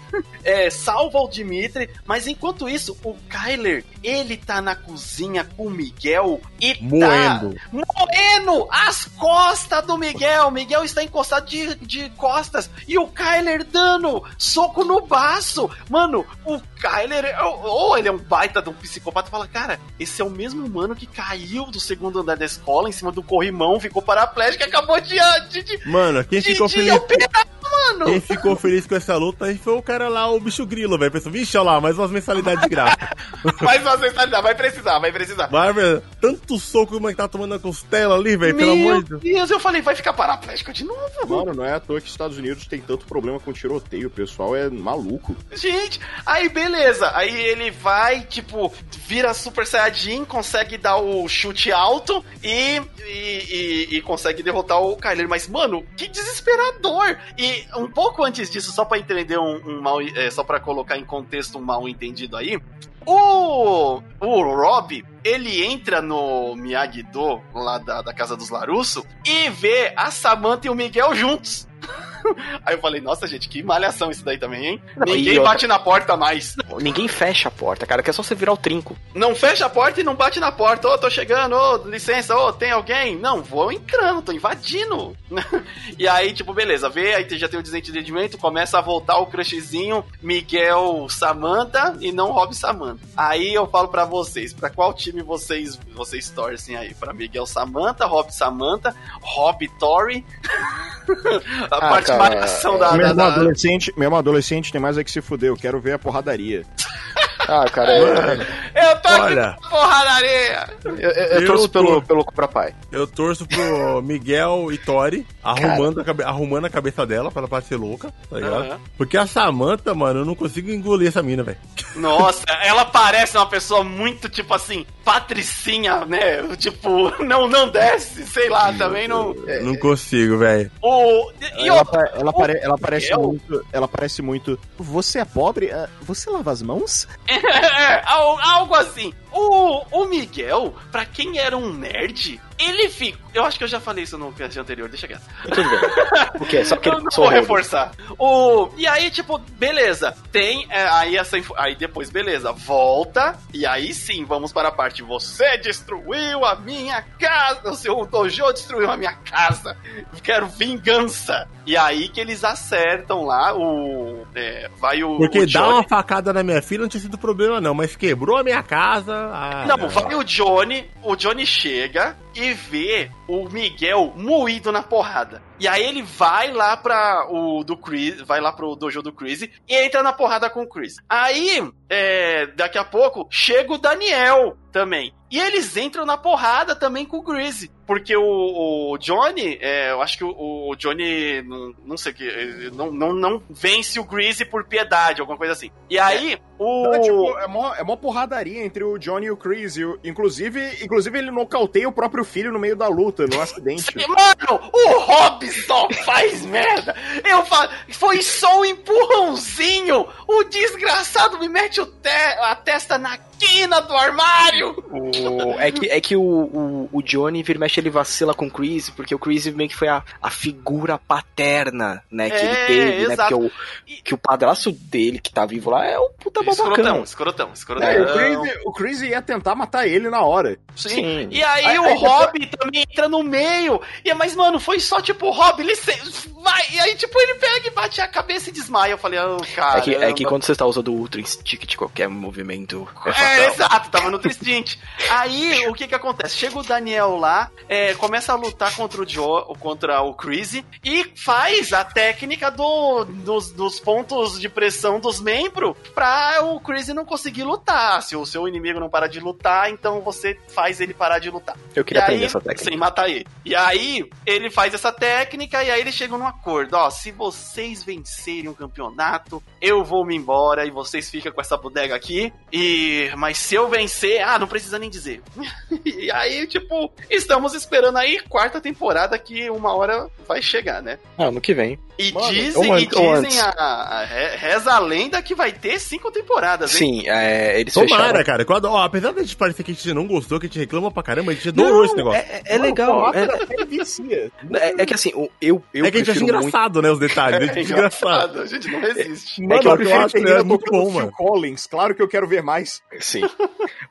é, salva o Dimitri, mas enquanto isso, o Kyler, ele tá na cozinha com o Miguel e tá Moendo. moendo as costas do Miguel. Miguel está encostado de, de costas e o Kyler dando soco no baço. Mano, o Kyler, ou, ou ele é um baita de um psicopata, fala, cara, esse é o mesmo humano que caiu do segundo andar da escola em cima do corrimão, ficou paraplégico e acabou de, de, de, Mano, quem de, ficou de feliz. operar, mano. Quem ficou feliz com essa luta aí foi o cara lá, o bicho grilo, velho. Pensou, vixe, olha lá, mais umas mensalidades de graça. Mais uma sensualidade, vai precisar, vai precisar. Vai, velho. Tanto soco que tá tomando na costela ali, velho. Pelo amor de Deus. Deus, eu falei, vai ficar paraplégico de novo. Mano, não é à toa que os Estados Unidos tem tanto problema com tiroteio. O pessoal é maluco. Gente, aí beleza. Aí ele vai, tipo, vira Super Saiyajin, consegue dar o chute alto e, e, e- e consegue derrotar o Kyler. Mas, mano, que desesperador! E um pouco antes disso, só pra entender um, um mal. é, só pra colocar em contexto um mal entendido aí. O, o Rob, ele entra no Miyagi-Do, lá da, da casa dos Larusso, e vê a Samantha e o Miguel juntos. Aí eu falei, nossa, gente, que malhação isso daí também, hein? Não, Ninguém outra- bate na porta mais. Ninguém fecha a porta, cara, que é só você virar o trinco. Não fecha a porta e não bate na porta. Ô, tô chegando, ô, licença, ô, tem alguém? Não, vou entrando, tô invadindo. e aí, tipo, beleza, vê, aí já tem o desentendimento, começa a voltar o crushzinho Miguel Samantha e não Rob Samantha. Aí eu falo pra vocês, pra qual time vocês vocês torcem aí? Pra Miguel Samantha, Rob Samantha, Rob Torre? a Ah, parte cara, malhação da, da, mesmo, da- adolescente, mesmo adolescente tem mais é que se fuder. Eu quero ver a porradaria. Ah, cara, eu, Eu tô aqui Olha. com porradaria! eu, eu- eu Eu torço tô- pelo, pelo Cobra Pai. Eu torço pro Miguel e Tori arrumando a, arrumando a cabeça dela pra ela parecer louca, tá ligado? Aham. Porque a Samantha, mano, eu não consigo engolir essa mina, velho. Nossa, ela parece uma pessoa muito, tipo assim, patricinha, né? Tipo, não, não desce, sei lá, também não. Não consigo, velho. O. E Ela, pa- ela, pare- ela parece Miguel? muito. Ela parece muito. Você é pobre? Ah, Você lava as mãos? é, algo assim. O, o Miguel, pra quem era um nerd, ele fica. Eu acho que eu já falei isso no cast anterior, deixa quieto. Tudo bem. O quê? Só porque Eu ele não passou vou reforçar. O, e aí, tipo, beleza. Tem é, aí essa info- Aí depois, beleza. Volta. E aí sim, vamos para a parte. Você destruiu a minha casa. O seu dojo destruiu a minha casa. Quero vingança. E aí que eles acertam lá o. é, vai o. Porque o dar uma facada na minha filha não tinha sido problema, não. Mas quebrou a minha casa. ah, Não, vai o Johnny, o Johnny chega e vê o Miguel moído na porrada. E aí ele vai lá para o do Chris, vai lá pro dojo do Chris e entra na porrada com o Chris. Aí, é, daqui a pouco, chega o Daniel também. E eles entram na porrada também com o Chris. Porque o, o Johnny, é, eu acho que o, o Johnny, não, não sei o que, não, não, não vence o Greasy por piedade, alguma coisa assim. E aí, o... Não, tipo, é mó, é mó porradaria entre o Johnny e o o- inclusive, inclusive, ele nocauteia o próprio filho no meio da luta, no acidente. Mano, o Robson faz merda. Eu falo, foi só um empurrãozinho. O desgraçado me mete te- a testa na quina do armário. O- é que, é que o, o, o Johnny, vira e mexe, ele vacila com o Chris, porque o Chris meio que foi a, a figura paterna, né, que É, ele teve, né? exato. Porque o, que o padrasto dele, que tá vivo lá, é o puta Escrotão, babacão. escrotão, escrotão. É, o, Chris, o Chris ia tentar matar ele na hora. Sim. Sim. E aí Aí- o aí Rob também entra no meio. E, mas, mano, foi só tipo, Rob, licença, vai. E aí, tipo, ele pega e bate a cabeça e desmaia. Eu falei, oh, cara. É que, é que quando você está usando o Ultra Instinct, qualquer movimento é É, fatal. exato, tava no Tristint. Aí, o que que acontece? Chega o Daniel lá, é, começa a lutar contra o Joe, contra o Crazy, e faz a técnica do, dos, dos pontos de pressão dos membros pra o Crazy não conseguir lutar. Se o seu inimigo não parar de lutar, então você faz ele parar de lutar. Eu queria E aprender aí, essa técnica. Sem matar ele. E aí, ele faz essa técnica e aí eles chegam num acordo. Ó, se vocês vencerem o campeonato, eu vou me embora e vocês ficam com essa bodega aqui. E mas se eu vencer, ah, não precisa nem dizer. e aí, tipo, estamos esperando aí quarta temporada que uma hora vai chegar, né? Ah, ano que vem. E Mano, dizem, e dizem a, a- re- reza a lenda que vai ter cinco temporadas, hein? Sim, é, eles Tomara, fecharam. cara. Quando, ó, apesar de parecer que a gente não gostou, que a gente reclama pra caramba, a gente adorou esse negócio. É, é legal. É, Até vicia. é- é que assim, eu, eu é que a gente acha muito- engraçado, né, os detalhes. A gente É acha engraçado. a gente não resiste. Mano, que eu eu acho que termina é muito bom, mano. Collins. Claro que eu quero ver mais. Sim.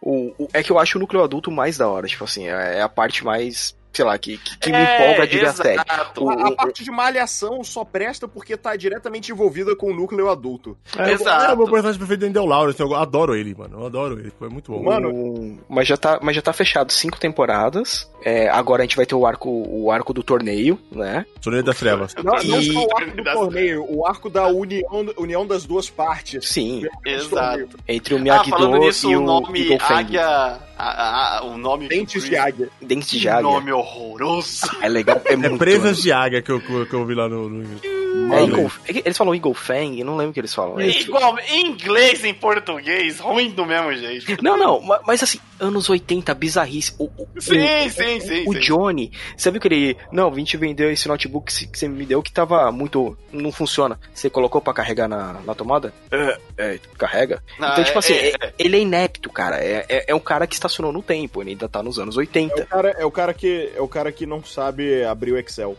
o, o- é que eu acho o núcleo adulto mais da hora. Tipo assim, é é a parte mais sei lá, que, que, que me É, empolga de ver a. O- A, parte de malhação só presta porque tá diretamente envolvida com o núcleo adulto. É, Exato. É, o meu personagem preferido ainda é o Lawrence. Eu adoro ele, mano. Eu adoro ele. Foi muito bom. Mano, O- mas já tá, mas já tá fechado cinco temporadas. É, agora a gente vai ter o arco, o arco do torneio, né? Torneio das Trevas. Não, não E- só o arco do torneio, o arco da união, união das duas partes. Sim, Exato. entre o Ah, Miyagi-Do nisso, e o o nome Fang. Águia. A- a- o nome. Dentes de águia. Dentes de Que águia. nome horroroso. É legal, é, É muito. presas de águia que eu, que eu vi lá no. no... É Eagle, é eles falam Eagle Fang, eu não lembro o que eles falam. É- Igual em inglês e em português, ruim do mesmo jeito. Não, não, ma- mas assim, anos 80, bizarrice. O, o, Sim, o- sim, sim. O sim. Johnny, você viu que ele. Não, vim te vender esse notebook que você- me deu que tava muito. Não funciona. Você colocou pra carregar na, na tomada? É, é, carrega. Não, então, tipo é- assim, é- é- ele é inepto, cara. É, é, é um cara que estacionou no tempo, ele ainda tá nos anos É 80. o, cara, é, o cara que, é o cara que não sabe abrir o Excel.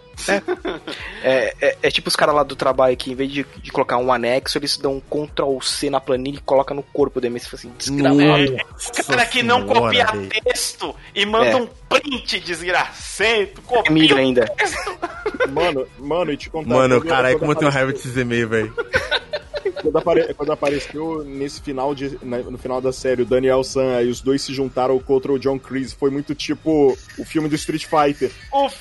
É, é, é tipo os caras lá do trabalho que, em vez de, de colocar um anexo, eles dão um Ctrl C na planilha e coloca no corpo dele. Você fala assim, desgramado. É, cara que não copia velho. texto e manda É. um print desgracento, É copia milho ainda. Mano, mano, e te contar. Mano, caralho, como eu tenho raiva desses e-mails, velho. Quando, apare- quando apareceu nesse final de, no final da série o Daniel San e os dois se juntaram contra o John Kreese, foi muito tipo o filme do Street Fighter. Uf.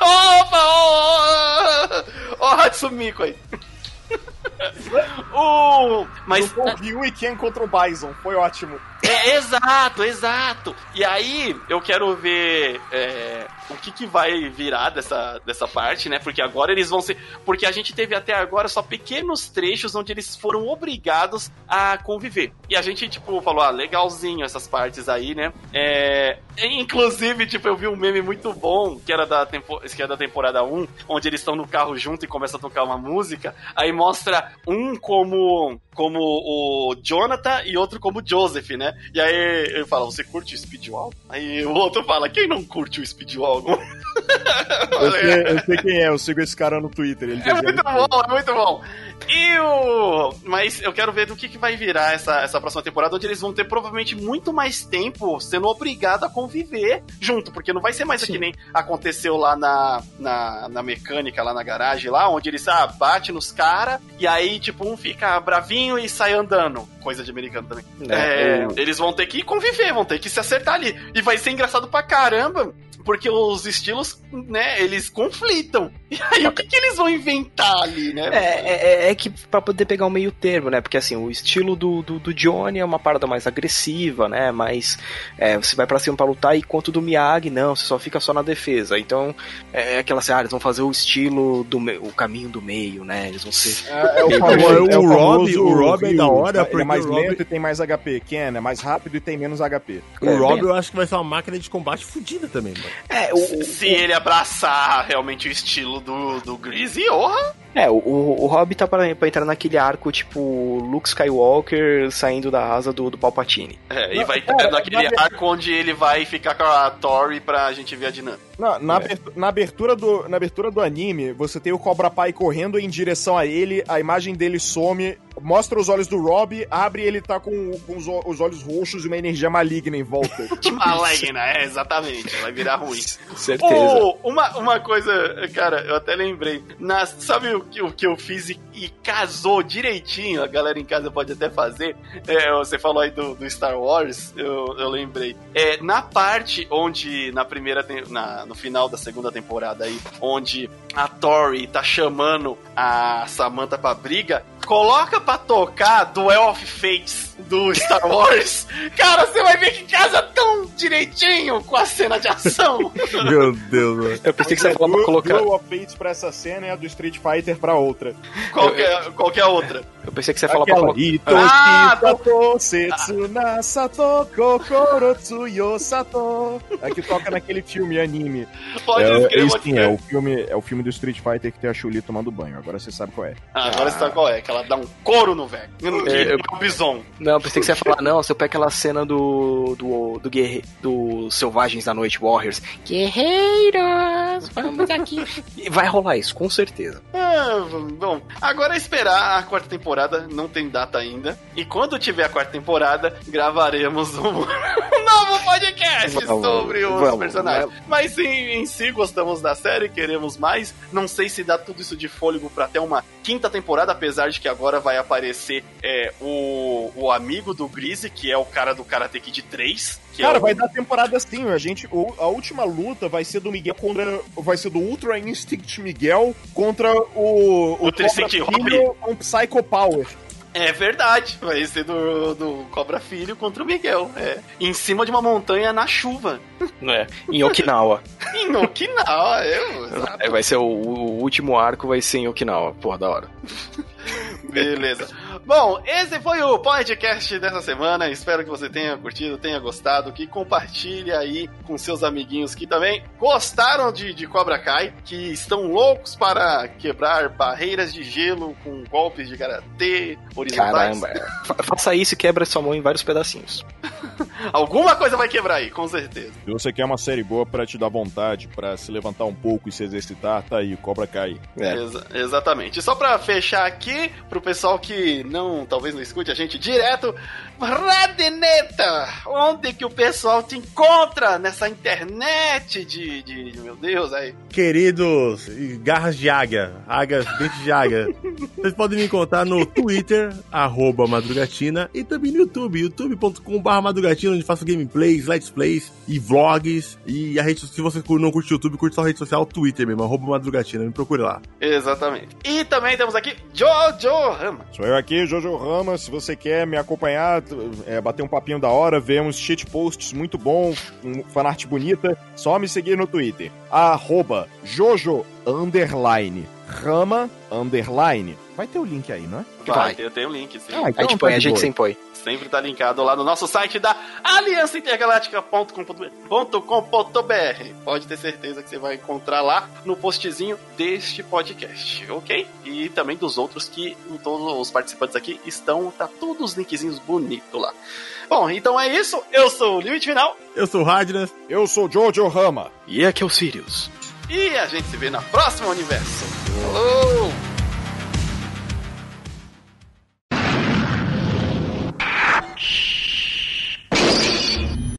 Opa! Ó, ó, ó, Hatsumiko aí. o, mas o Ryu e Ken contra o Bison, foi ótimo. É, exato, exato. E aí, eu quero ver é, o que, que vai virar dessa, dessa parte, né? Porque agora eles vão ser. Porque a gente teve até agora só pequenos trechos onde eles foram obrigados a conviver. E a gente, tipo, falou, ah, legalzinho essas partes aí, né? É, inclusive, tipo, eu vi um meme muito bom, que era da, tempo, que era da temporada 1, onde eles estão no carro junto e começam a tocar uma música. Aí mostra um como, como o Jonathan e outro como Joseph, né? E aí ele fala, você curte o Speedwall? Aí o outro fala, quem não curte o Speedwall? Eu sei, eu sei quem é, eu sigo esse cara no Twitter. É muito bom, é muito bom. E o. Mas eu quero ver do que, que vai virar essa, essa próxima temporada, onde eles vão ter provavelmente muito mais tempo sendo obrigados a conviver junto, porque não vai ser mais que nem aconteceu lá na, na, na mecânica, lá na garagem, lá, onde eles ah, bate nos caras e aí, tipo, um fica bravinho e sai andando. Coisa de americano também. Né? É, O- Eles vão ter que conviver, vão ter que se acertar ali. E vai ser engraçado pra caramba, porque os estilos, né, eles conflitam. E aí, o que, que eles vão inventar ali, né? É, é, é que pra poder pegar o meio termo, né? Porque assim, o estilo do, do, do Johnny é uma parada mais agressiva, né? Mas é, você vai pra cima pra lutar, enquanto do Miyagi, não, você só fica só na defesa. Então, é aquela assim, ah, eles vão fazer o estilo do o caminho do meio, né? Eles vão ser. É, é o famoso, é o O Rob- o Rob é da hora, Ele porque é mais o Rob- lento e tem mais HP. Ken é mais rápido e tem menos HP. O É, Rob bem- eu acho que vai ser uma máquina de combate fodida também, mano. É, o, Se ele abraçar realmente o estilo do, do Greasy, orra! é, o, o, o Hobbit tá pra, pra entrar naquele arco tipo Luke Skywalker saindo da asa do, do Palpatine. É, e vai cara, ter naquele na- arco onde ele vai ficar com a Tori pra gente ver a dinâmica. Na, É. na, abertu- na abertura do, na abertura do anime, você tem o Cobra Pai correndo em direção a ele, a imagem dele some, mostra os olhos do Rob, abre e ele tá com, com os, os olhos roxos e uma energia maligna em volta. Maligna, é, exatamente, vai virar ruim. Certeza. Oh, uma, uma coisa, cara, eu até lembrei. Na, sabe o que, o que eu fiz e, e casou direitinho? A galera em casa pode até fazer. É, você falou aí do, do Star Wars, eu, eu lembrei. É, na parte onde, na primeira, tem- no final da segunda temporada aí, onde a Tori tá chamando a Samantha pra briga, coloca pra tocar Duel of Fates do Star Wars. Cara, você vai ver que casa tão direitinho com a cena de ação. Meu Deus, mano. Eu pensei que você ia falar pra colocar. Duel of Fates pra essa cena e a do Street Fighter pra outra. Qualquer, qualquer outra. Eu pensei que você ia falar pra colocar. Ah, Sato Setsuna Sato Kokoro Tsuyo Sato. É que toca naquele filme anime. Pode é, escrever, é, é o filme, é o filme do Street Fighter que tem a Chuli tomando banho. Agora você sabe qual é. Ah, agora você sabe qual é, que ela dá um couro no velho. É, no bison. Não, pensei que você ia falar, não, se eu pego aquela cena do. do. do guerre, do Selvagens da Noite Warriors. Guerreiros, vamos aqui. E vai rolar isso, com certeza. Ah, bom, agora é esperar a quarta temporada, não tem data ainda. E quando tiver a quarta temporada, gravaremos um, um novo podcast Vamos, sobre os vamos, personagens. Mas sim, em si gostamos da série, queremos mais. Não sei se dá tudo isso de fôlego pra até uma quinta temporada, apesar de que agora vai aparecer é, o, o amigo do Greasy, que é o cara do Karate Kid 3. Que Cara, é o... vai dar temporada sim. A gente, o- a última luta vai ser do Miguel contra. Vai ser do Ultra Instinct Miguel contra o. O Tricity Filho com Psycho Power. É verdade, vai ser do, do Cobra Filho contra o Miguel. É. Em cima de uma montanha na chuva. É, em Okinawa. Em Okinawa, eu. exato. É, vai ser o, o último arco, vai ser em Okinawa. Porra, da hora. Beleza. Bom, esse foi o podcast dessa semana. Espero que você tenha curtido, tenha gostado, que compartilhe aí com seus amiguinhos que também gostaram de, de Cobra Kai, que estão loucos para quebrar barreiras de gelo com golpes de karatê horizontais. Caramba. é. Fa- Faça isso e quebra sua mão em vários pedacinhos. Alguma coisa vai quebrar aí, com certeza. Se você quer uma série boa pra te dar vontade, pra se levantar um pouco e se exercitar, tá aí, Cobra Kai. É. Exa- exatamente. Só pra fechar aqui, pro pessoal que não, talvez não escute a gente direto, Radineta, onde que o pessoal te encontra nessa internet de, de, de- meu Deus, aí. Queridos garras de águia, águias, dentes de águia, vocês podem me encontrar no Twitter, arroba Madrugatina, e também no YouTube, youtube.com.br Madrugatina, onde faço gameplays, let's plays e vlogs. E a rede, se você não curte o YouTube, curte só a rede social, Twitter mesmo, arroba Madrugatina, me procure lá. Exatamente. E também temos aqui Jojo Rama. Sou eu aqui, Jojo Rama. Se você quer me acompanhar, é, bater um papinho da hora, ver uns shit posts muito bom, um fanart bonita, só me seguir no Twitter. Arroba Jojo underline Rama underline. Vai ter o link aí, não é? Vai, eu tenho um link, sim. Ah, A gente põe, a gente boa. sem põe. Sempre tá linkado lá no nosso site da aliançaintergaláctica.com.br. Pode ter certeza que você vai encontrar lá no postzinho deste podcast, ok? E também dos outros que todos os participantes aqui estão, tá todos os linkzinhos bonitos lá. Bom, então é isso. Eu sou o Limite Final Eu sou o Radnas, Eu sou Jojo Rama. E aqui é o Sirius. e a gente se vê na próxima universo. Falou!